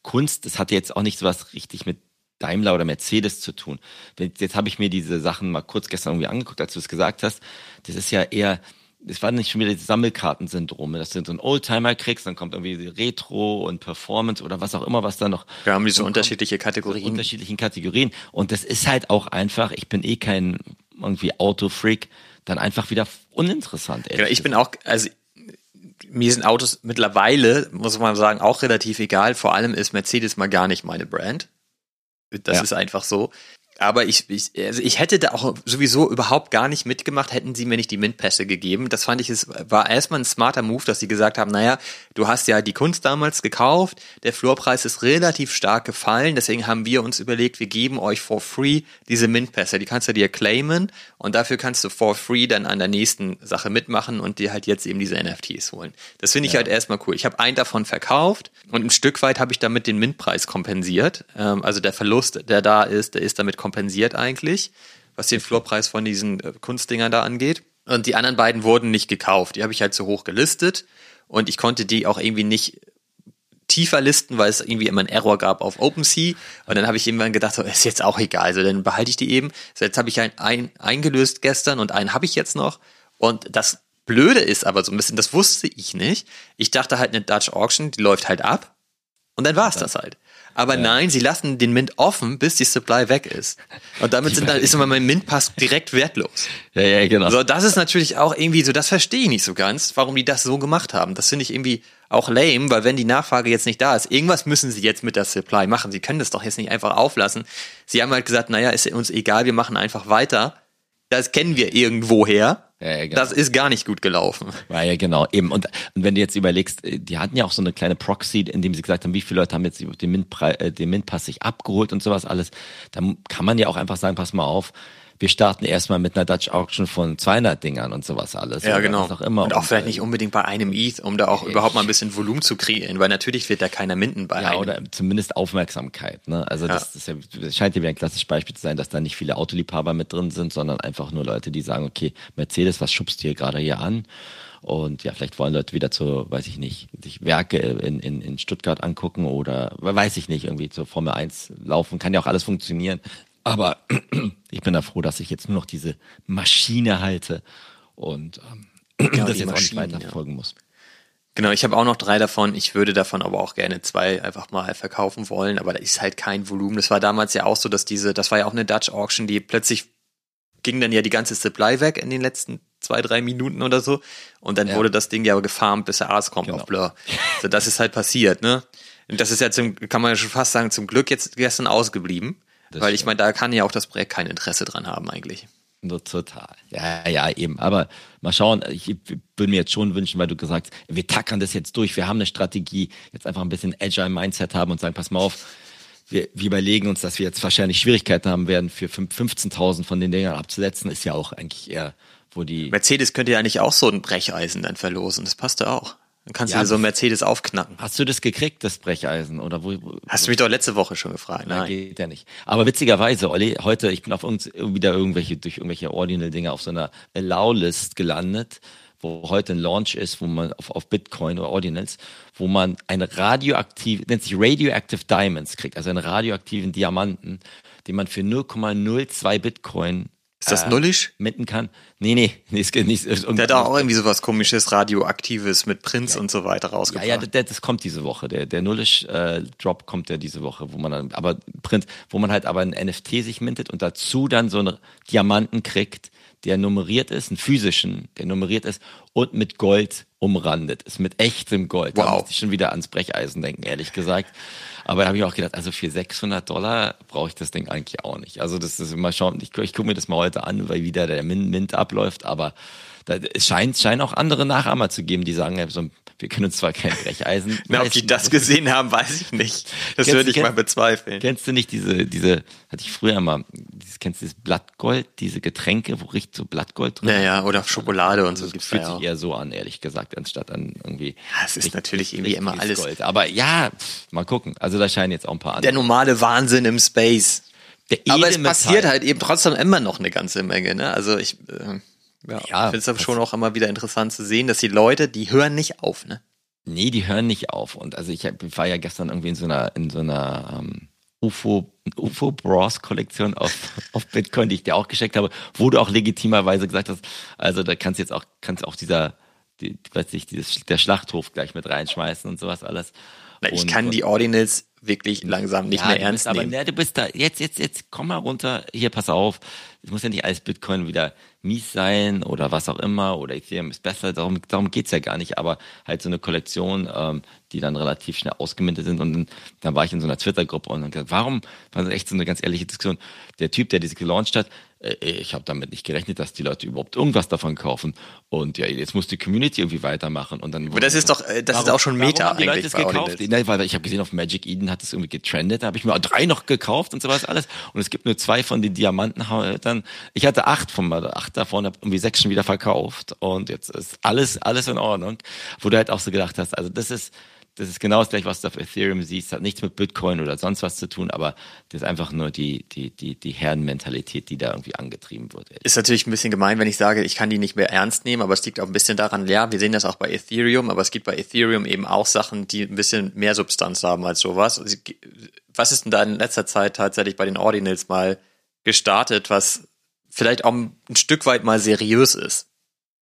Kunst, das hat jetzt auch nicht so was richtig mit Daimler oder Mercedes zu tun. Wenn- Jetzt habe ich mir diese Sachen mal kurz gestern irgendwie angeguckt, als du es gesagt hast. Das ist ja eher, es war nicht schon wieder das Sammelkartensyndrom, dass du so einen Oldtimer kriegst, dann kommt irgendwie Retro und Performance oder was auch immer, was da noch Wir haben diese unterschiedliche Kategorien. unterschiedlichen Kategorien. Und das ist halt auch einfach, ich bin eh kein irgendwie Autofreak, dann einfach wieder uninteressant. Genau, ich bin auch, also mir sind Autos mittlerweile, muss man sagen, auch relativ egal. Vor allem ist Mercedes mal gar nicht meine Brand. Das Ja. ist einfach so. Aber ich, ich, also ich hätte da auch sowieso überhaupt gar nicht mitgemacht, hätten sie mir nicht die Mint-Pässe gegeben. Das fand ich, es war erstmal ein smarter Move, dass sie gesagt haben, naja, du hast ja die Kunst damals gekauft, der Floorpreis ist relativ stark gefallen, deswegen haben wir uns überlegt, wir geben euch for free diese Mint-Pässe, die kannst du dir claimen und dafür kannst du for free dann an der nächsten Sache mitmachen und dir halt jetzt eben diese NFTs holen. Das finde ich halt erstmal cool. Ich habe einen davon verkauft und ein Stück weit habe ich damit den Mint-Preis kompensiert. Ähm, also der Verlust, der da ist, der ist damit kompensiert eigentlich, was den Floorpreis von diesen äh, Kunstdingern da angeht. Und die anderen beiden wurden nicht gekauft. Die habe ich halt zu hoch gelistet und ich konnte die auch irgendwie nicht tiefer listen, weil es irgendwie immer einen Error gab auf OpenSea. Und dann habe ich irgendwann gedacht, so, ist jetzt auch egal, also dann behalte ich die eben. So, jetzt habe ich einen, einen eingelöst gestern und einen habe ich jetzt noch. Und das Blöde ist aber so ein bisschen, das wusste ich nicht. Ich dachte halt, eine Dutch Auction, die läuft halt ab. Und dann war's das halt. Aber nein, sie lassen den Mint offen, bis die Supply weg ist. Und damit sind dann, ist immer mein Mint-Pass direkt wertlos. Ja, ja, genau. So, das ist natürlich auch irgendwie so, das verstehe ich nicht so ganz, warum die das so gemacht haben. Das finde ich irgendwie auch lame, weil wenn die Nachfrage jetzt nicht da ist, irgendwas müssen sie jetzt mit der Supply machen. Sie können das doch jetzt nicht einfach auflassen. Sie haben halt gesagt, naja, ist uns egal, wir machen einfach weiter. Das kennen wir irgendwoher. Ja, ja, genau. Das ist gar nicht gut gelaufen. Ja, ja, genau, eben. Und, und wenn du jetzt überlegst, äh, die hatten ja auch so eine kleine Proxy, in dem sie gesagt haben, wie viele Leute haben jetzt den, Mint äh, den Mint-Pass sich abgeholt und sowas alles. Dann kann man ja auch einfach sagen, pass mal auf, wir starten erstmal mit einer Dutch Auction von 200 Dingern und sowas alles. Ja, genau. Auch immer. Und auch vielleicht äh, nicht unbedingt bei einem ETH, um da auch überhaupt mal ein bisschen Volumen zu kreieren, weil natürlich wird da keiner minden bei Ja, einem. oder zumindest Aufmerksamkeit. Ne? Also das, das, ist ja, das scheint ja wie ein klassisches Beispiel zu sein, dass da nicht viele Autoliebhaber mit drin sind, sondern einfach nur Leute, die sagen, okay, Mercedes, was schubst du hier gerade hier an? Und ja, vielleicht wollen Leute wieder zu, weiß ich nicht, sich Werke in, in, in Stuttgart angucken oder weiß ich nicht, irgendwie zur Formel 1 laufen. Kann ja auch alles funktionieren. Aber ich bin da froh, dass ich jetzt nur noch diese Maschine halte und ähm, Genau, das jetzt auch nicht Maschinen, weiter ja. verfolgen muss. Genau, ich habe auch noch drei davon. Ich würde davon aber auch gerne zwei einfach mal verkaufen wollen, aber da ist halt kein Volumen. Das war damals ja auch so, dass diese, das war ja auch eine Dutch Auction, die plötzlich ging dann ja die ganze Supply weg in den letzten zwei, drei Minuten oder so. Und dann Ja. wurde das Ding ja gefarmt, bis der Arzt kommt Genau. auf Blur. So, das ist halt passiert, ne? Und das ist ja zum, kann man ja schon fast sagen, zum Glück jetzt gestern ausgeblieben. Das weil ich meine, da kann ja auch das Projekt kein Interesse dran haben eigentlich. Nur total. Ja, ja, eben. Aber mal schauen, ich würde mir jetzt schon wünschen, weil du gesagt hast, wir tackern das jetzt durch, wir haben eine Strategie, jetzt einfach ein bisschen Agile Mindset haben und sagen, pass mal auf, wir, wir überlegen uns, dass wir jetzt wahrscheinlich Schwierigkeiten haben werden, für fünf- 15.000 von den Dingern abzusetzen, ist ja auch eigentlich eher, wo die... Mercedes könnte ja nicht auch so ein Brecheisen dann verlosen. Das passte auch. Dann kannst Ja, du dir so ein Mercedes aufknacken. Hast du das gekriegt, das Brecheisen? Oder wo, wo Hast du mich doch letzte Woche schon gefragt. Nein, Nein. geht ja nicht. Aber witzigerweise, Olli, heute, ich bin auf irgend, wieder irgendwelche, durch irgendwelche Ordinal-Dinge auf so einer Allow-List gelandet, wo heute ein Launch ist, wo man auf, auf Bitcoin oder Ordinals, wo man eine radioaktive, nennt sich Radioactive Diamonds kriegt, also einen radioaktiven Diamanten, den man für 0,02 Bitcoin Ist das äh, nullisch? mitten kann. Nee, nee, nee, es geht nicht. Der hat auch irgendwie sowas komisches, radioaktives mit Prinz und so weiter Ja, rausgebracht. ja, das, das kommt diese Woche. Der, der Nullish-Drop kommt ja diese Woche, wo man dann, aber Print, wo man halt aber ein NFT sich mintet und dazu dann so einen Diamanten kriegt, der nummeriert ist, einen physischen, der nummeriert ist und mit Gold umrandet ist, mit echtem Gold. Da Wow. musste ich schon wieder ans Brecheisen denken, ehrlich gesagt. Aber da habe ich auch gedacht, also für 600 Dollar brauche ich das Ding eigentlich auch nicht. Also das ist mal schauen, ich, ich gucke mir das mal heute an, weil wieder der Mint, Mint abläuft, aber Da, es scheint, scheint auch andere Nachahmer zu geben, die sagen, so, wir können uns zwar kein Brecheisen. Na, ob die das gesehen haben, weiß ich nicht. Das kennst, würde ich mal bezweifeln. Kennst du nicht diese, diese, hatte ich früher mal, dieses, kennst du das Blattgold, diese Getränke, wo riecht so Blattgold drin? Naja, oder Schokolade und so. Das fühlt sich eher so an, ehrlich gesagt, anstatt an irgendwie. Ja, es ist natürlich irgendwie immer alles. Gold. Aber ja, mal gucken. Also da scheinen jetzt auch ein paar andere. Der normale Wahnsinn im Space. Aber es passiert halt eben trotzdem immer noch eine ganze Menge, ne? Also ich, äh, ja, ja finde es aber schon auch immer wieder interessant zu sehen, dass die Leute, die hören nicht auf, ne? Nee, die hören nicht auf. Und also ich war ja gestern irgendwie in so einer, in so einer ähm, UFO, UFO Bros Kollektion auf, auf Bitcoin, die ich dir auch geschickt habe, wo du auch legitimerweise gesagt hast, also da kannst du jetzt auch, kannst auch dieser, die, weiß ich, dieses, der Schlachthof gleich mit reinschmeißen und sowas alles. Na, ich und, kann die Ordinals wirklich langsam nicht ja, mehr ernst bist, nehmen. Aber ne, du bist da, jetzt, jetzt, jetzt, komm mal runter, hier, pass auf. Es muss ja nicht alles Bitcoin wieder mies sein oder was auch immer oder Ethereum ist besser, darum, darum geht's ja gar nicht, aber halt so eine Kollektion, ähm, die dann relativ schnell ausgemintet sind. Und dann, dann war ich in so einer Twitter-Gruppe und dann gesagt, warum, war das echt so eine ganz ehrliche Diskussion, der Typ, der diese gelauncht hat, ich habe damit nicht gerechnet, dass die Leute überhaupt irgendwas davon kaufen und ja, jetzt muss die Community irgendwie weitermachen und dann... Aber das ist doch, äh, das warum, ist auch schon Meta eigentlich. Leute es gekauft? Nein, weil ich habe gesehen, auf Magic Eden hat es irgendwie getrendet, da habe ich mir drei noch gekauft und sowas alles und es gibt nur zwei von den Diamantenhaltern. Ich hatte acht von acht davon, habe irgendwie sechs schon wieder verkauft und jetzt ist alles alles in Ordnung. Wo du halt auch so gedacht hast, also das ist das ist genau das gleiche, was du auf Ethereum siehst, hat nichts mit Bitcoin oder sonst was zu tun, aber das ist einfach nur die, die, die, die Herrenmentalität, die da irgendwie angetrieben wird. Ist natürlich ein bisschen gemein, wenn ich sage, ich kann die nicht mehr ernst nehmen, aber es liegt auch ein bisschen daran, ja, wir sehen das auch bei Ethereum, aber es gibt bei Ethereum eben auch Sachen, die ein bisschen mehr Substanz haben als sowas. Was ist denn da in letzter Zeit tatsächlich bei den Ordinals mal gestartet, was vielleicht auch ein Stück weit mal seriös ist.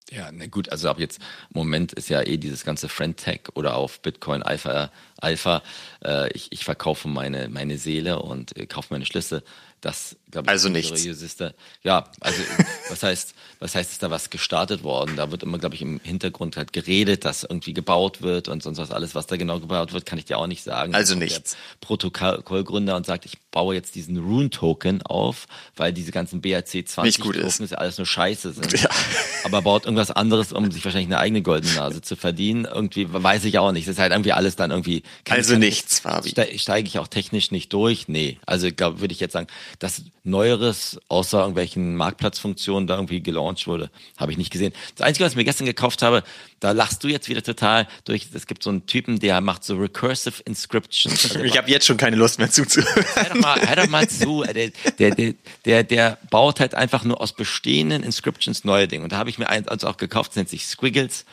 Ja, na gut, also ab jetzt, im Moment ist ja eh dieses ganze Friend-Tech oder auf Bitcoin Alpha, Alpha, äh, ich, ich verkaufe meine, meine Seele und äh, kaufe meine Schlüssel. Das, glaube ich, also nichts. seriöseste. Ja, also was heißt, was heißt, ist da was gestartet worden? Da wird immer, glaube ich, im Hintergrund halt geredet, dass irgendwie gebaut wird und sonst was alles, was da genau gebaut wird, kann ich dir auch nicht sagen. Also nichts. Protokollgründer und sagt, ich baue jetzt diesen Rune-Token auf, weil diese ganzen BRC20-Token ist. ist alles nur Scheiße sind. Ja. Aber baut irgendwas anderes, um sich wahrscheinlich eine eigene goldene Nase zu verdienen. Irgendwie weiß ich auch nicht. Das ist halt irgendwie alles dann irgendwie. also nichts, Fabi. Steige ich auch technisch nicht durch? Nee. Also glaube, würde ich jetzt sagen, dass Neueres außer irgendwelchen Marktplatzfunktionen da irgendwie gelauncht wurde, habe ich nicht gesehen. Das Einzige, was ich mir gestern gekauft habe, da lachst du jetzt wieder total durch. Es gibt so einen Typen, der macht so recursive Inscriptions. Also ich habe jetzt schon keine Lust mehr zuzuhören. Hör doch mal, hör doch mal zu. Der, der, der, der, der baut halt einfach nur aus bestehenden Inscriptions neue Dinge. Und da habe ich mir eins also auch gekauft, das nennt sich Squiggles.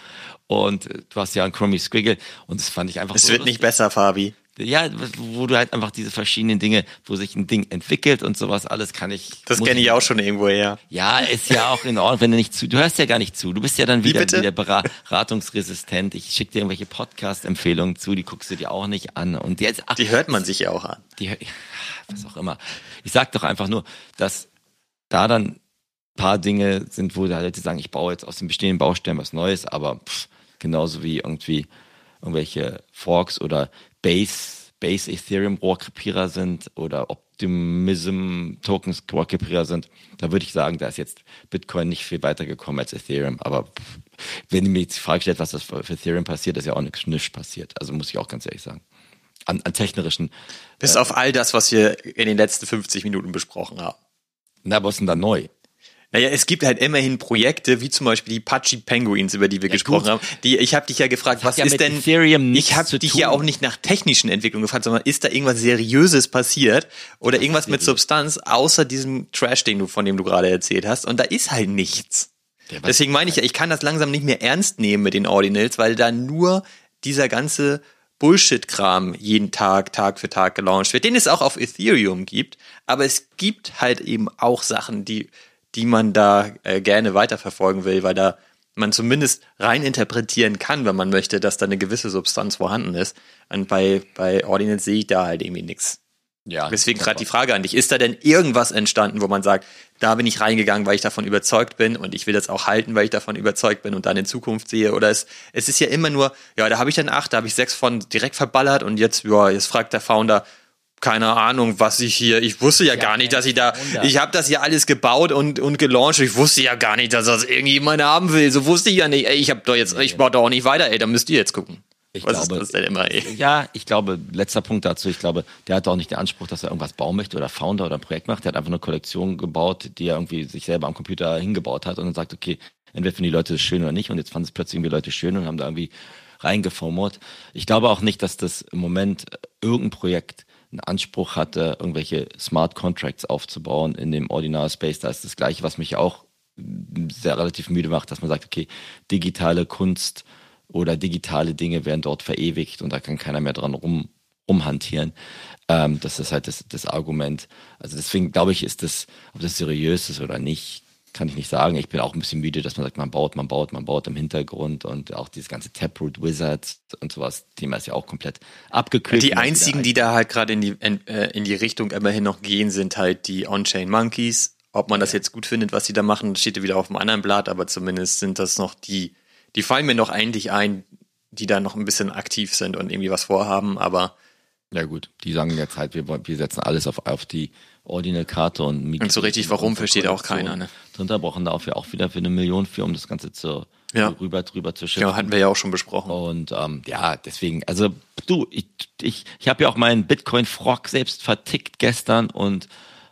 Und du hast ja einen Chromie Squiggle und das fand ich einfach Es so wird lustig. nicht besser, Fabi ja, wo du halt einfach diese verschiedenen Dinge, wo sich ein Ding entwickelt und sowas, alles kann ich. Das kenne ich auch schon irgendwo her. Ja, ist ja auch in Ordnung, wenn du nicht zu, du hörst ja gar nicht zu. Du bist ja dann wieder, wieder beratungsresistent. Ich schicke dir irgendwelche Podcast-Empfehlungen zu, die guckst du dir auch nicht an. Und jetzt, ach, die hört man sich ja auch an. Die, was auch immer. Ich sag doch einfach nur, dass da dann paar Dinge sind, wo Leute sagen, ich baue jetzt aus den bestehenden Baustellen was Neues, aber pff, genauso wie irgendwie irgendwelche Forks oder Base, Base Ethereum Rohrkrepierer sind oder Optimism Tokens Rohrkrepierer sind, da würde ich sagen, da ist jetzt Bitcoin nicht viel weiter gekommen als Ethereum. Aber wenn ihr mir jetzt die Frage stellt, was das für Ethereum passiert, ist ja auch nichts nicht passiert. Also muss ich auch ganz ehrlich sagen. An, an technischen. Bis äh, auf all das, was wir in den letzten 50 Minuten besprochen haben. Na, was ist denn da neu? Naja, es gibt halt immerhin Projekte, wie zum Beispiel die Pachi Penguins, über die wir ja, gesprochen gut. haben. Die, ich habe dich ja gefragt, was ja ist denn? Ethereum ich habe dich tun. ja auch nicht nach technischen Entwicklungen gefragt, sondern ist da irgendwas Seriöses passiert oder irgendwas mit Substanz außer diesem Trash, den du von dem du gerade erzählt hast? Und da ist halt nichts. Deswegen meine ich ja, ich kann das langsam nicht mehr ernst nehmen mit den Ordinals, weil da nur dieser ganze Bullshit-Kram jeden Tag, Tag für Tag gelauncht wird, den es auch auf Ethereum gibt. Aber es gibt halt eben auch Sachen, die die man da äh, gerne weiterverfolgen will, weil da man zumindest rein interpretieren kann, wenn man möchte, dass da eine gewisse Substanz vorhanden ist. Und bei, bei Ordinance sehe ich da halt irgendwie nichts. Ja. Deswegen gerade die Frage an dich, ist da denn irgendwas entstanden, wo man sagt, da bin ich reingegangen, weil ich davon überzeugt bin und ich will das auch halten, weil ich davon überzeugt bin und dann in Zukunft sehe? Oder es, es ist ja immer nur, ja, da habe ich dann acht, da habe ich sechs von direkt verballert und jetzt, ja, jetzt fragt der Founder, keine Ahnung, was ich hier, ich wusste ja, Ja, gar nicht, dass ich da, Wunder. ich habe das ja alles gebaut und, und gelauncht. Ich wusste ja gar nicht, dass das irgendjemand haben will. So wusste ich ja nicht. Ey, ich habe doch jetzt, ich baue doch auch nicht weiter. Ey, da müsst ihr jetzt gucken. Ich was glaube- ist das denn immer? Ey? Ja, ich glaube, letzter Punkt dazu, ich glaube, der hat auch nicht den Anspruch, dass er irgendwas bauen möchte oder Founder oder ein Projekt macht. Der hat einfach eine Kollektion gebaut, die er irgendwie sich selber am Computer hingebaut hat und dann sagt, okay, entweder finden die Leute das schön oder nicht und jetzt fanden es plötzlich irgendwie Leute schön und haben da irgendwie reingeformert. Ich glaube auch nicht, dass das im Moment irgendein Projekt einen Anspruch hatte, irgendwelche Smart Contracts aufzubauen in dem Ordinal Space. Da ist das Gleiche, was mich auch sehr relativ müde macht, dass man sagt, okay, digitale Kunst oder digitale Dinge werden dort verewigt und da kann keiner mehr dran rum, rumhantieren. Ähm, das ist halt das, das Argument. Also deswegen glaube ich, ist das, ob das seriös ist oder nicht, kann ich nicht sagen. Ich bin auch ein bisschen müde, dass man sagt, man baut, man baut, man baut im Hintergrund und auch dieses ganze Taproot Wizards und sowas. Thema ist ja auch komplett abgekühlt. Die einzigen, die da halt gerade in die, in, äh, in die Richtung immerhin noch gehen, sind halt die On-Chain Monkeys. Ob man das jetzt gut findet, was sie da machen, steht ja wieder auf dem anderen Blatt, aber zumindest sind das noch die, die fallen mir noch eigentlich ein, die da noch ein bisschen aktiv sind und irgendwie was vorhaben, aber Ja gut, die sagen jetzt halt, wir, wir setzen alles auf, auf die Ordinal-Karte und Und so richtig warum, versteht auch keiner, ne? Drunter brauchen dafür auch wieder für eine Million für, um das Ganze zu, Ja. rüber, drüber zu schicken. genau, hatten wir ja auch schon besprochen. Und ähm, ja, deswegen, also du, ich, ich, ich habe ja auch meinen Bitcoin-Frog selbst vertickt gestern und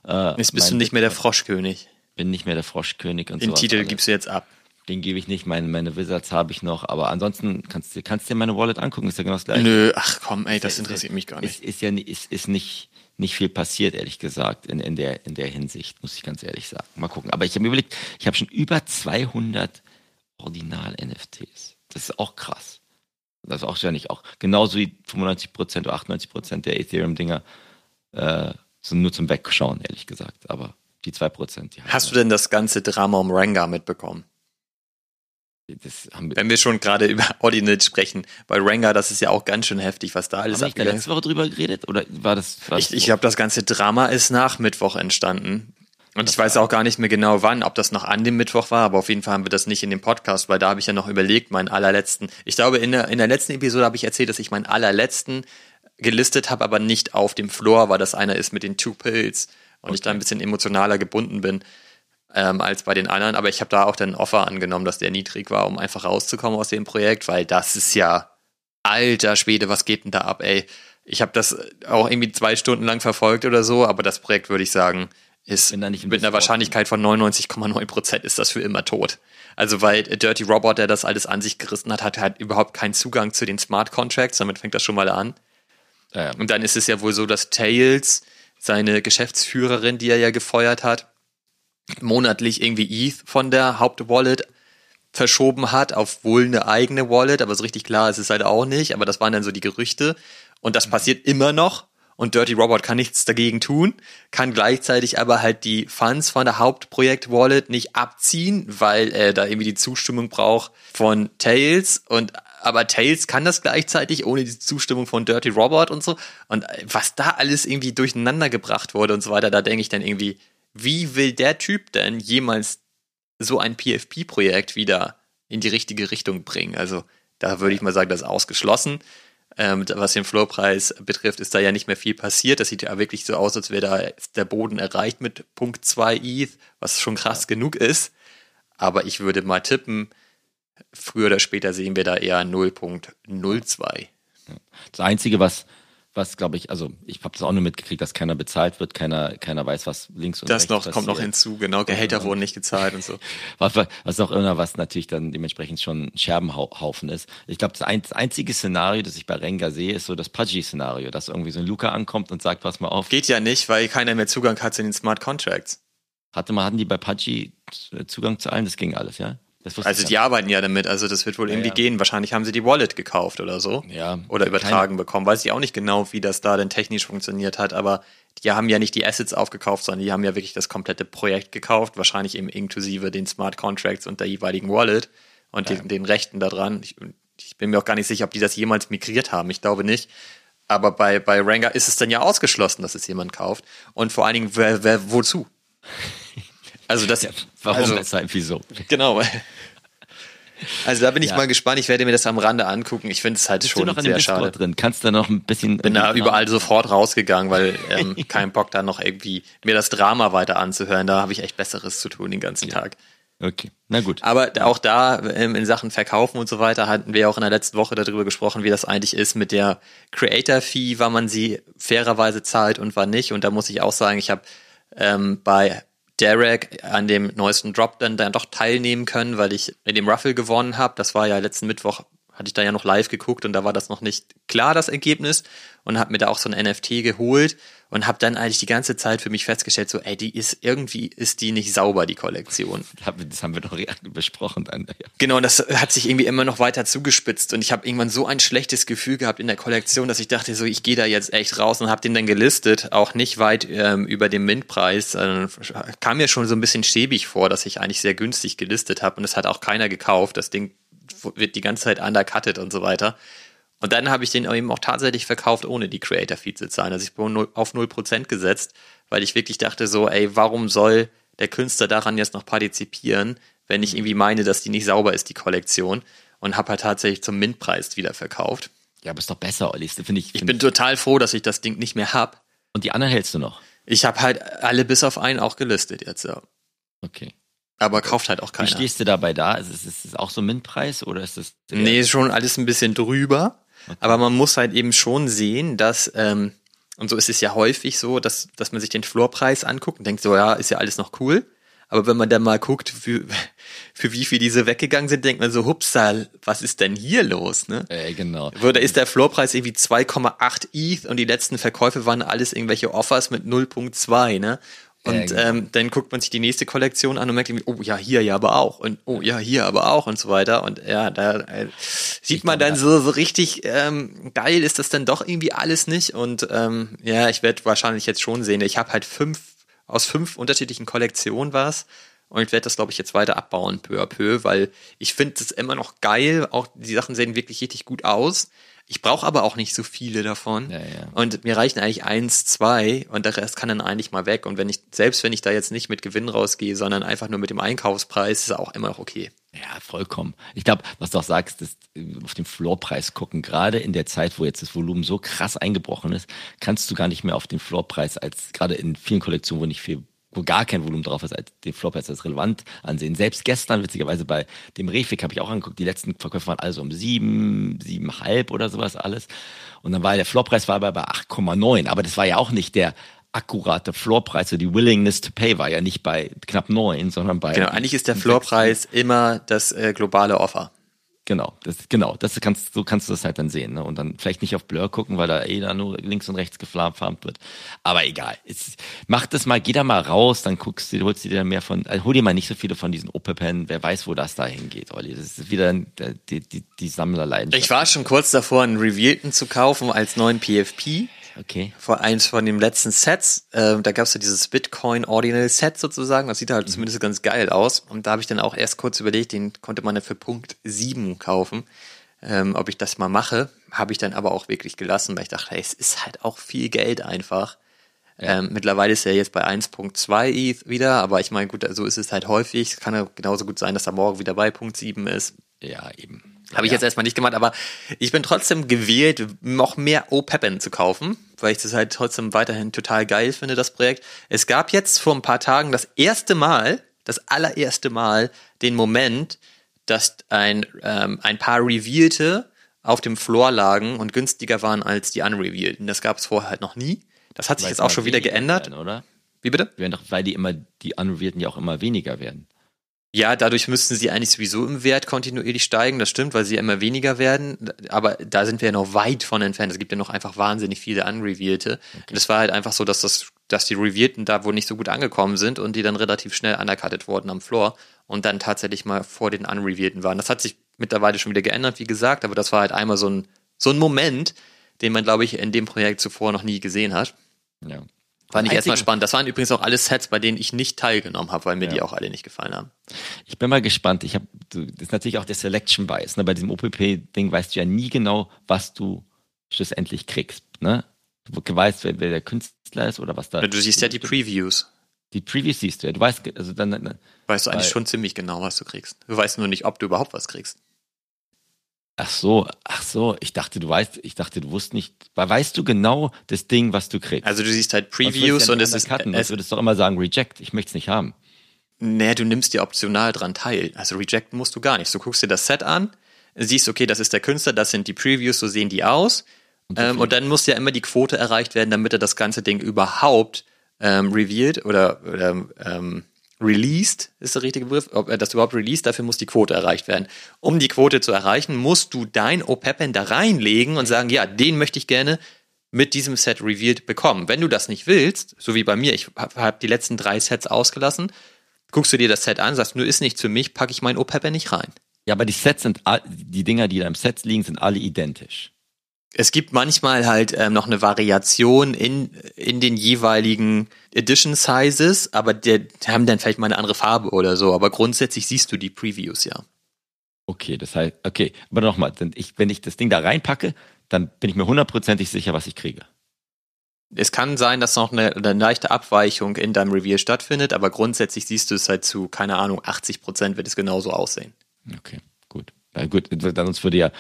äh, Jetzt bist du nicht mehr der Froschkönig. bin nicht mehr der Froschkönig und Den sowas Titel alles. gibst du jetzt ab. Den gebe ich nicht, meine, meine Wizards habe ich noch, aber ansonsten kannst du kannst dir meine Wallet angucken, ist ja genau das gleiche. Nö, ach komm, ey, das interessiert mich gar Ist, nicht. ist ja ni- ist, ist nicht, nicht viel passiert, ehrlich gesagt, in, in, der, in der Hinsicht, muss ich ganz ehrlich sagen. Mal gucken. Aber ich habe mir überlegt, ich habe schon über 200 Original-NFTs. Das ist auch krass. Das ist auch ständig auch. Genauso wie 95% oder 98% der Ethereum-Dinger äh, sind nur zum Wegschauen, ehrlich gesagt. Aber die 2%, die Hast du denn das ganze Drama um Rengar mitbekommen? Wir, Wenn wir schon gerade über Ordinate sprechen, bei Rengar, das ist ja auch ganz schön heftig, was da alles haben wir letzte Woche drüber geredet? Oder war das, war Ich, ich glaube, das ganze Drama ist nach Mittwoch entstanden. Und ich weiß auch gar nicht mehr genau wann, ob das noch an dem Mittwoch war, aber auf jeden Fall haben wir das nicht in dem Podcast, weil da habe ich ja noch überlegt, meinen allerletzten. Ich glaube, in der, in der letzten Episode habe ich erzählt, dass ich meinen allerletzten gelistet habe, aber nicht auf dem Floor, weil das einer ist mit den Two Pills und ich da ein bisschen emotionaler gebunden bin ähm, als bei den anderen. Aber ich habe da auch dann ein Offer angenommen, dass der niedrig war, um einfach rauszukommen aus dem Projekt, weil das ist ja alter Schwede, was geht denn da ab, ey? Ich habe das auch irgendwie zwei Stunden lang verfolgt oder so, aber das Projekt, würde ich sagen, ist mit einer Wahrscheinlichkeit von 99,9 Prozent ist das für immer tot. Also weil Dirty Robot, der das alles an sich gerissen hat, hat halt überhaupt keinen Zugang zu den Smart Contracts, damit fängt das schon mal an. Ja, ja. Und dann ist es ja wohl so, dass Tails, seine Geschäftsführerin, die er ja gefeuert hat, monatlich irgendwie ETH von der Hauptwallet verschoben hat auf wohl eine eigene Wallet, aber so richtig klar ist es halt auch nicht, aber das waren dann so die Gerüchte. Und das passiert immer noch. Und Dirty Robot kann nichts dagegen tun, kann gleichzeitig aber halt die Funds von der Hauptprojekt-Wallet nicht abziehen, weil er da irgendwie die Zustimmung braucht von Tails. Und aber Tails kann das gleichzeitig ohne die Zustimmung von Dirty Robot und so. Und was da alles irgendwie durcheinander gebracht wurde und so weiter, da denke ich dann irgendwie, wie will der Typ denn jemals so ein PFP-Projekt wieder in die richtige Richtung bringen. Also da würde ich mal sagen, das ist ausgeschlossen. Ähm, was den Floorpreis betrifft, ist da ja nicht mehr viel passiert. Das sieht ja wirklich so aus, als wäre da der Boden erreicht mit Punkt 2 ETH, was schon krass genug ist. Aber ich würde mal tippen, früher oder später sehen wir da eher 0.02. Das Einzige, was, was glaube ich, also ich habe das auch nur mitgekriegt, dass keiner bezahlt wird, keiner, keiner weiß, was links und Das rechts noch, kommt noch hinzu, genau. Gehälter wurden nicht gezahlt und so. Was, was auch immer, was natürlich dann dementsprechend schon ein Scherbenhaufen ist. Ich glaube, das, ein, das einzige Szenario, das ich bei Renga sehe, ist so das Pudgy-Szenario, dass irgendwie so ein Luca ankommt und sagt, pass mal auf. Geht ja nicht, weil keiner mehr Zugang hat zu den Smart Contracts. Hatte mal, hatten die bei Pudgy Zugang zu allem? Das ging alles, ja? Also die arbeiten ja damit, also das wird wohl irgendwie ja. gehen. Wahrscheinlich haben sie die Wallet gekauft oder so. Ja, Oder keine- übertragen bekommen. Weiß ich auch nicht genau, wie das da denn technisch funktioniert hat, aber die haben ja nicht die Assets aufgekauft, sondern die haben ja wirklich das komplette Projekt gekauft, wahrscheinlich eben inklusive den Smart Contracts und der jeweiligen Wallet und den, den Rechten daran. Ich, ich bin mir auch gar nicht sicher, ob die das jemals migriert haben. Ich glaube nicht. Aber bei, bei Ranga ist es dann ja ausgeschlossen, dass es jemand kauft. Und vor allen Dingen, wer, wer wozu? Also das, Warum, also, weshalb, wieso? Genau. Also da bin ich ja. mal gespannt. Ich werde mir das am Rande angucken. Ich finde es halt Bist schon du noch sehr schade. drin? Kannst du noch ein bisschen. Bin da überall sofort rausgegangen, weil ähm, kein Bock da noch irgendwie mir das Drama weiter anzuhören. Da habe ich echt Besseres zu tun den ganzen ja. Tag. Okay, na gut. Aber auch da ähm, in Sachen Verkaufen und so weiter hatten wir auch in der letzten Woche darüber gesprochen, wie das eigentlich ist mit der Creator-Fee, wann man sie fairerweise zahlt und wann nicht. Und da muss ich auch sagen, ich habe ähm, bei Derek an dem neuesten Drop dann, dann doch teilnehmen können, weil ich in dem Ruffle gewonnen habe. Das war ja letzten Mittwoch, hatte ich da ja noch live geguckt und da war das noch nicht klar, das Ergebnis. Und habe mir da auch so ein NFT geholt und habe dann eigentlich die ganze Zeit für mich festgestellt, so, ey, die ist irgendwie, ist die nicht sauber, die Kollektion. Das haben wir doch besprochen dann. Ja. Genau, und das hat sich irgendwie immer noch weiter zugespitzt und ich habe irgendwann so ein schlechtes Gefühl gehabt in der Kollektion, dass ich dachte, so, ich gehe da jetzt echt raus und habe den dann gelistet, auch nicht weit ähm, über dem Mintpreis. Äh, kam mir schon so ein bisschen schäbig vor, dass ich eigentlich sehr günstig gelistet habe und es hat auch keiner gekauft. Das Ding wird die ganze Zeit undercutted und so weiter. Und dann habe ich den eben auch tatsächlich verkauft, ohne die Creator-Fee zu zahlen. Also ich bin auf 0% gesetzt, weil ich wirklich dachte so, ey, warum soll der Künstler daran jetzt noch partizipieren, wenn ich irgendwie meine, dass die nicht sauber ist, die Kollektion. Und habe halt tatsächlich zum Mintpreis wieder verkauft. Ja, aber ist doch besser, Olli. Find ich, find ich bin total froh, dass ich das Ding nicht mehr hab. Und die anderen hältst du noch? Ich habe halt alle bis auf einen auch gelistet jetzt, ja. Okay. Aber kauft halt auch keiner. Wie stehst du dabei da? Ist es, ist es auch so Mintpreis oder ist es? Nee, ist schon alles ein bisschen drüber. Okay. Aber man muss halt eben schon sehen, dass, ähm, und so ist es ja häufig so, dass, dass man sich den Floorpreis anguckt und denkt so, ja, ist ja alles noch cool. Aber wenn man dann mal guckt, für, für wie viel diese weggegangen sind, denkt man so, hupsal, was ist denn hier los? Ne? Äh, genau. Da ist der Floorpreis irgendwie 2,8 ETH und die letzten Verkäufe waren alles irgendwelche Offers mit 0,2, ne? Und ja, genau. ähm, dann guckt man sich die nächste Kollektion an und merkt irgendwie, oh ja, hier ja aber auch und oh ja, hier aber auch und so weiter. Und ja, da äh, sieht man dann so, so richtig ähm, geil ist das dann doch irgendwie alles nicht. Und ähm, ja, ich werde wahrscheinlich jetzt schon sehen. Ich habe halt fünf, aus fünf unterschiedlichen Kollektionen was. Und ich werde das, glaube ich, jetzt weiter abbauen, peu à peu, weil ich finde es immer noch geil. Auch die Sachen sehen wirklich richtig gut aus. Ich brauche aber auch nicht so viele davon. Ja, ja. Und mir reichen eigentlich eins, zwei und der Rest kann dann eigentlich mal weg. Und wenn ich, selbst wenn ich da jetzt nicht mit Gewinn rausgehe, sondern einfach nur mit dem Einkaufspreis, ist auch immer noch okay. Ja, vollkommen. Ich glaube, was du auch sagst, ist äh, auf den Floorpreis gucken. Gerade in der Zeit, wo jetzt das Volumen so krass eingebrochen ist, kannst du gar nicht mehr auf den Floorpreis als gerade in vielen Kollektionen, wo nicht viel wo gar kein Volumen drauf ist, als den Flop als relevant ansehen. Selbst gestern, witzigerweise bei dem Refik habe ich auch angeguckt, die letzten Verkäufe waren also um sieben, siebenhalb oder sowas alles. Und dann war der Floorpreis war aber bei 8,9. Aber das war ja auch nicht der akkurate Floorpreis, so die Willingness to Pay war ja nicht bei knapp neun, sondern bei. Genau, eigentlich ist der Floorpreis immer das äh, globale Offer. Genau, das, genau, das kannst, so kannst du das halt dann sehen. Ne? Und dann vielleicht nicht auf Blur gucken, weil da eh da nur links und rechts geflarmt wird. Aber egal. Es, mach das mal, geh da mal raus, dann guckst du, holst du dir mehr von, also hol dir mal nicht so viele von diesen Opepen, wer weiß, wo das da hingeht, Olli. Das ist wieder die, die, die Sammlerleidenschaft. Ich war schon kurz davor, einen Revealten zu kaufen als neuen PFP okay. Vor eins von den letzten Sets. Äh, da gab es ja dieses Bitcoin Ordinal Set sozusagen. Das sieht halt mhm. zumindest ganz geil aus. Und da habe ich dann auch erst kurz überlegt, den konnte man ja für Punkt 7 kaufen. Ähm, ob ich das mal mache, habe ich dann aber auch wirklich gelassen, weil ich dachte, hey, es ist halt auch viel Geld einfach. Ja. Ähm, mittlerweile ist er jetzt bei 1.2 ETH wieder, aber ich meine, gut, so ist es halt häufig. Es kann ja genauso gut sein, dass er morgen wieder bei Punkt 7 ist. Ja, eben. Habe ich jetzt erstmal nicht gemacht, aber ich bin trotzdem gewählt, noch mehr O-Peppen zu kaufen, weil ich das halt trotzdem weiterhin total geil finde, das Projekt. Es gab jetzt vor ein paar Tagen das erste Mal, das allererste Mal, den Moment, dass ein, ähm, ein paar Revealte auf dem Floor lagen und günstiger waren als die Unrevealten. Das gab es vorher halt noch nie. Das hat sich weil jetzt auch schon wieder geändert. Werden, oder? Wie bitte? Weil die immer, die Unrevealten ja auch immer weniger werden. Ja, dadurch müssten sie eigentlich sowieso im Wert kontinuierlich steigen, das stimmt, weil sie immer weniger werden. Aber da sind wir ja noch weit von entfernt. Es gibt ja noch einfach wahnsinnig viele Unrevealte. Okay. Und es war halt einfach so, dass das, dass die Revealten da wohl nicht so gut angekommen sind und die dann relativ schnell undercutted wurden am Floor und dann tatsächlich mal vor den Unrevealten waren. Das hat sich mittlerweile schon wieder geändert, wie gesagt, aber das war halt einmal so ein, so ein Moment, den man, glaube ich, in dem Projekt zuvor noch nie gesehen hat. Ja. Fand ich erstmal spannend. Das waren übrigens auch alle Sets, bei denen ich nicht teilgenommen habe, weil mir ja. die auch alle nicht gefallen haben. Ich bin mal gespannt. Ich habe, das ist natürlich auch der Selection Bias. Ne? Bei diesem OPP-Ding weißt du ja nie genau, was du schlussendlich kriegst. Ne? Du weißt, wer, wer der Künstler ist oder was da. Du siehst ja die Previews. Die Previews siehst du ja. Du weißt, also dann, dann Weißt du eigentlich schon ziemlich genau, was du kriegst. Du weißt nur nicht, ob du überhaupt was kriegst. Ach so, ach so, ich dachte, du weißt, ich dachte, du wusst nicht, weil weißt du genau das Ding, was du kriegst? Also du siehst halt Previews ja und es ist, undercutten. es, würdest du doch immer sagen, reject, ich möchte es nicht haben. nee, du nimmst dir optional dran teil. Also rejecten musst du gar nicht. Du guckst dir das Set an, siehst, okay, das ist der Künstler, das sind die Previews, so sehen die aus. Und, ähm, und dann muss ja immer die Quote erreicht werden, damit er das ganze Ding überhaupt ähm, revealed oder, oder ähm, released, ist der richtige Begriff, ob er das überhaupt released, dafür muss die Quote erreicht werden. Um die Quote zu erreichen, musst du dein OPEPen da reinlegen und sagen, ja, den möchte ich gerne mit diesem Set revealed bekommen. Wenn du das nicht willst, so wie bei mir, ich habe hab die letzten drei Sets ausgelassen, guckst du dir das Set an, sagst, nur ist nicht für mich, packe ich meinen OPEPen nicht rein. Ja, aber die Sets sind, all- die Dinger, die da im Set liegen, sind alle identisch. Es gibt manchmal halt ähm, noch eine Variation in, in den jeweiligen Edition Sizes, aber die haben dann vielleicht mal eine andere Farbe oder so. Aber grundsätzlich siehst du die Previews ja. Okay, das heißt, okay, aber nochmal, wenn ich das Ding da reinpacke, dann bin ich mir hundertprozentig sicher, was ich kriege. Es kann sein, dass noch eine, eine leichte Abweichung in deinem Reveal stattfindet, aber grundsätzlich siehst du es halt zu, keine Ahnung, 80 Prozent wird es genauso aussehen. Okay, gut. Na gut, dann sonst würde ja,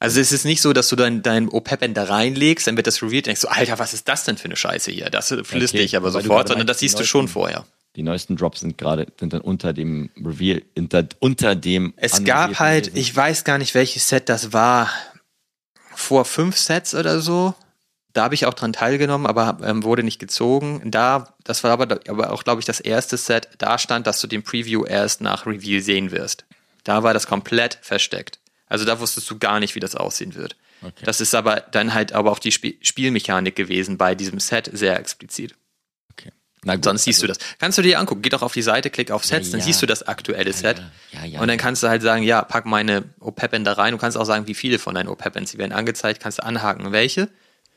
Also es ist nicht so, dass du dein, dein OPEPen da reinlegst, dann wird das revealed, denkst du, Alter, was ist das denn für eine Scheiße hier? Das flüsst Okay, dich aber sofort, sondern das meinst, die siehst du schon neuesten- vorher. die neuesten Drops sind gerade, sind dann unter dem Reveal, unter, unter dem. Es gab halt, ich weiß gar nicht, welches Set das war, vor fünf Sets oder so. Da habe ich auch dran teilgenommen, aber ähm, wurde nicht gezogen. Da, das war aber, aber auch, glaube ich, das erste Set. Da stand, dass du den Preview erst nach Reveal sehen wirst. Da war das komplett versteckt. Also da wusstest du gar nicht, wie das aussehen wird. Okay. Das ist aber dann halt aber auch die Sp Spielmechanik gewesen bei diesem Set sehr explizit. Okay. Na gut, Sonst siehst also- du das. Kannst du dir angucken, geh doch auf die Seite, klick auf Sets, dann ja. siehst du das aktuelle Set. ja, ja, und dann ja. kannst du halt sagen, ja, pack meine OPEPen da rein. Du kannst auch sagen, wie viele von deinen OPEPens. Die werden angezeigt, kannst du anhaken, welche.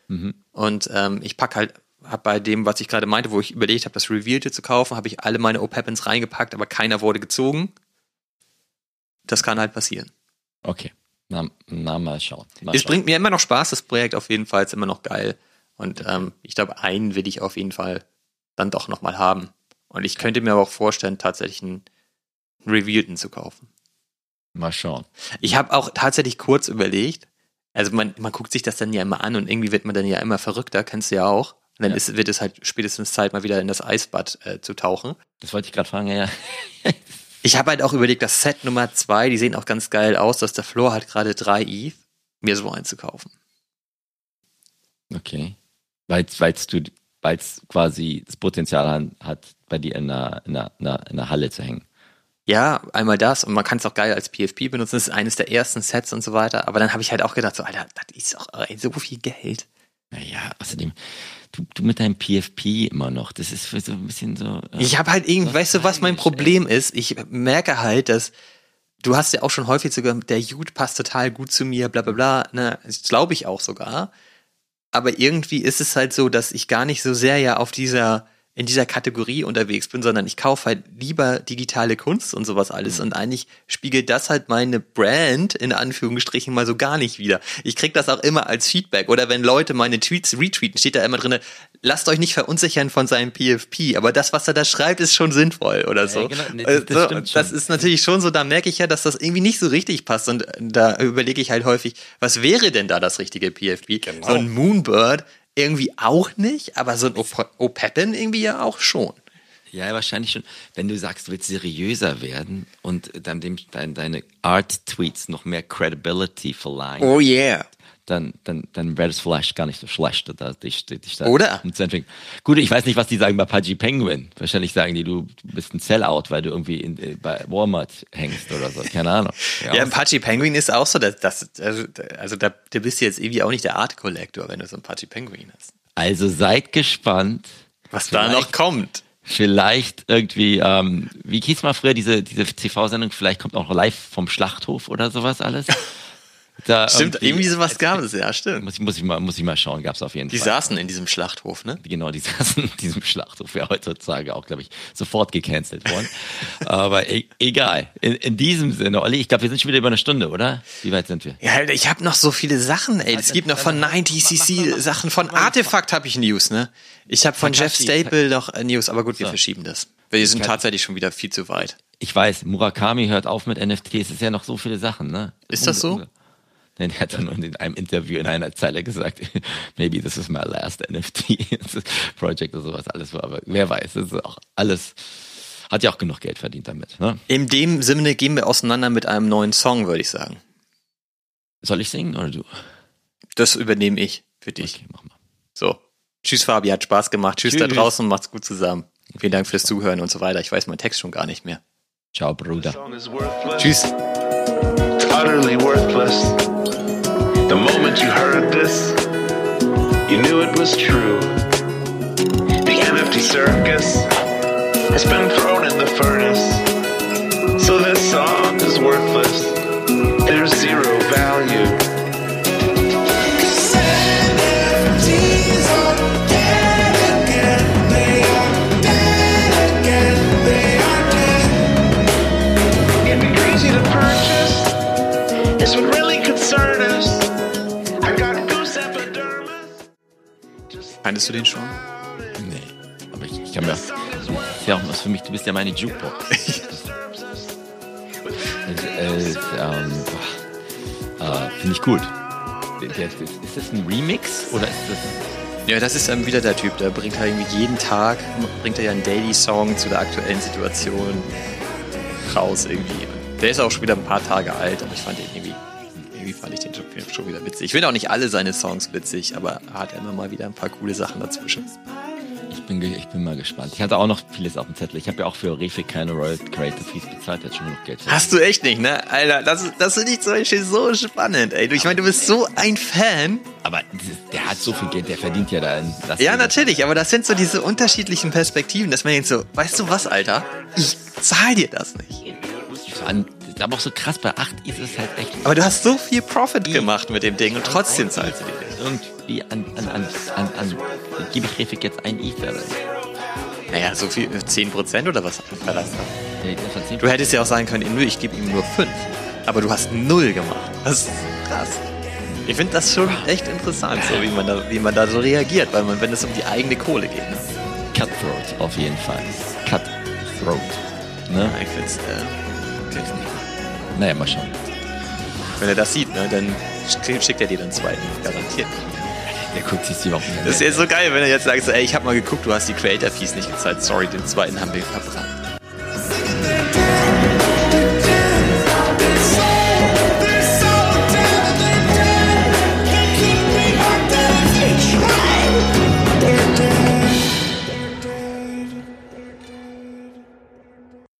Mhm. Und ähm, ich pack halt, hab bei dem, was ich gerade meinte, wo ich überlegt habe, das Revealte zu kaufen, habe ich alle meine OPEPens reingepackt, aber keiner wurde gezogen. Das kann halt passieren. Okay. Na, na mal schauen. Mal Es schauen. bringt mir immer noch Spaß, das Projekt auf jeden Fall ist immer noch geil. Und ähm, ich glaube, einen will ich auf jeden Fall dann doch nochmal haben. Und ich könnte mir aber auch vorstellen, tatsächlich einen Revealten zu kaufen. Mal schauen. Ich habe auch tatsächlich kurz überlegt, also man, man guckt sich das dann ja immer an und irgendwie wird man dann ja immer verrückter, kennst du ja auch. Und dann Ja. ist, wird es halt spätestens Zeit, mal wieder in das Eisbad äh, zu tauchen. Das wollte ich gerade fragen, ja, ja. Ich habe halt auch überlegt, das Set Nummer zwei, die sehen auch ganz geil aus, dass der Floor hat gerade drei ETH, mir so einen zu kaufen. Okay. Weil weil's quasi das Potenzial hat, bei dir in einer, in einer, in einer, in einer Halle zu hängen. Ja, einmal das und man kann es auch geil als PFP benutzen. Das ist eines der ersten Sets und so weiter. Aber dann habe ich halt auch gedacht, so, Alter, das ist doch ey, so viel Geld. Naja, außerdem, du, du mit deinem PFP immer noch, das ist für so ein bisschen so. äh, Ich habe halt irgendwie, weißt du, was mein Problem ist? Ich merke halt, dass du hast ja auch schon häufig sogar, der Jude passt total gut zu mir, bla bla bla. Ne, das glaube ich auch sogar. Aber irgendwie ist es halt so, dass ich gar nicht so sehr ja auf dieser in dieser Kategorie unterwegs bin, sondern ich kaufe halt lieber digitale Kunst und sowas alles. Und eigentlich spiegelt das halt meine Brand in Anführungsstrichen mal so gar nicht wieder. Ich krieg das auch immer als Feedback. Oder wenn Leute meine Tweets retweeten, steht da immer drinne, lasst euch nicht verunsichern von seinem PFP. Aber das, was er da schreibt, ist schon sinnvoll oder so. genau, nee, Äh, das so, stimmt und das ist natürlich schon so, da merke ich ja, dass das irgendwie nicht so richtig passt. Und da überlege ich halt häufig, was wäre denn da das richtige PFP? So ein Moonbird irgendwie auch nicht, aber so ein O'Peppen irgendwie ja auch schon. Ja, wahrscheinlich schon. Wenn du sagst, du willst seriöser werden und dann dem, dein, deine Art-Tweets noch mehr Credibility verleihen, Oh yeah. Dann, dann, dann wäre das vielleicht gar nicht so schlecht, da, dich, dich da Oder? zu entwickeln. Gut, ich weiß nicht, was die sagen bei Pudgy Penguin. Wahrscheinlich sagen die, du bist ein Sellout, weil du irgendwie in, äh, bei Walmart hängst oder so. Keine Ahnung. Ja, ein Pachi Penguin ist auch so, dass, das, also, also da, da bist du jetzt irgendwie auch nicht der Art Collector, wenn du so ein Pachi Penguin hast. Also seid gespannt. Was da noch kommt. Vielleicht irgendwie, ähm, wie hieß mal früher diese, diese TV-Sendung, vielleicht kommt auch noch live vom Schlachthof oder sowas alles. Da Stimmt, irgendwie sowas gab es, ja, stimmt. Muss ich, muss ich, mal, muss ich mal schauen, gab es auf jeden Die Fall. saßen in diesem Schlachthof, ne? Genau, die saßen in diesem Schlachthof, wäre heutzutage auch, glaube ich, sofort gecancelt worden. Aber e egal. In, in diesem Sinne, Olli, ich glaube, wir sind schon wieder über eine Stunde, oder? Wie weit sind wir? Ja, Alter, ich habe noch so viele Sachen, ey. Es gibt noch von 90cc Sachen, von Artefakt habe ich News, ne? Ich habe von Jeff. Staple noch äh, News, aber gut, wir So. verschieben das. Wir sind tatsächlich schon wieder viel zu weit. Ich weiß, Murakami hört auf mit NFTs. Es ist ja noch so viele Sachen, ne? Ist das so? Nein, er hat dann in einem Interview in einer Zeile gesagt, maybe this is my last NFT Project oder sowas alles war, aber wer weiß, das ist auch alles, hat ja auch genug Geld verdient damit, ne? In dem Sinne gehen wir auseinander mit einem neuen Song, würde ich sagen. Soll ich singen oder du? Das übernehme ich für dich. Okay, mach mal. So. Tschüss, Fabi, hat Spaß gemacht. Tschüss, da Tschüss. draußen, macht's gut zusammen. Vielen Dank fürs Zuhören und so weiter. Ich weiß meinen Text schon gar nicht mehr. Ciao, Bruder. Tschüss. Utterly worthless. The moment you heard this, you knew it was true. The NFT circus has been thrown in the furnace. Kanntest du den schon? Nee, aber ich, ich kann mir, ist ja auch was für mich, du bist ja meine Jukebox. äh, äh, ähm, äh, Finde ich gut. Ist das ein Remix oder ist das... Ja, das ist dann wieder der Typ, der bringt halt irgendwie jeden Tag, bringt er ja einen Daily-Song zu der aktuellen Situation raus irgendwie. Der ist auch schon wieder ein paar Tage alt, aber ich fand den irgendwie, schon, wieder witzig. Ich finde auch nicht alle seine Songs witzig, aber er hat immer mal wieder ein paar coole Sachen dazwischen. Ich bin, ich bin mal gespannt. Ich hatte auch noch vieles auf dem Zettel. Ich habe ja auch für Refik keine Royal Creative Fees bezahlt, jetzt schon genug Geld. Hast du echt nicht, ne? Alter, das, das finde ich zum Beispiel so spannend, ey. Du- Ich meine, du bist so ein Fan. Aber der hat so viel Geld, der verdient ja da in Las Ja, natürlich, aber das sind so diese unterschiedlichen Perspektiven, dass man denkt so, weißt du was, Alter? Ich zahl dir das nicht. An, aber auch so krass, bei 8 ist es halt echt Aber du hast so viel Profit gemacht mit dem Ding und trotzdem zahlst du dir nicht. irgendwie an, an, an, an, an gebe ich Refik jetzt ein Ether. Naja, so viel, 10% oder was war das? Nee, das hat 10 Du hättest ja auch sagen können, nö, ich gebe ihm nur 5. Aber du hast null gemacht. Das ist krass. Ich finde das schon echt interessant, so wie man da, wie man da so reagiert, weil man, wenn es um die eigene Kohle geht. Ne? Cutthroat auf jeden Fall. Cutthroat. Ne? Ja, ich finde es, äh, nicht. Naja, mal schauen. Wenn er das sieht, ne, dann sch- schickt er dir den zweiten, garantiert. Der guckt sich die überhaupt nicht an. Das ist jetzt so geil, wenn er jetzt sagt, ey, ich habe mal geguckt, du hast die Creator Fees nicht gezahlt. Sorry, den zweiten haben wir verbrannt.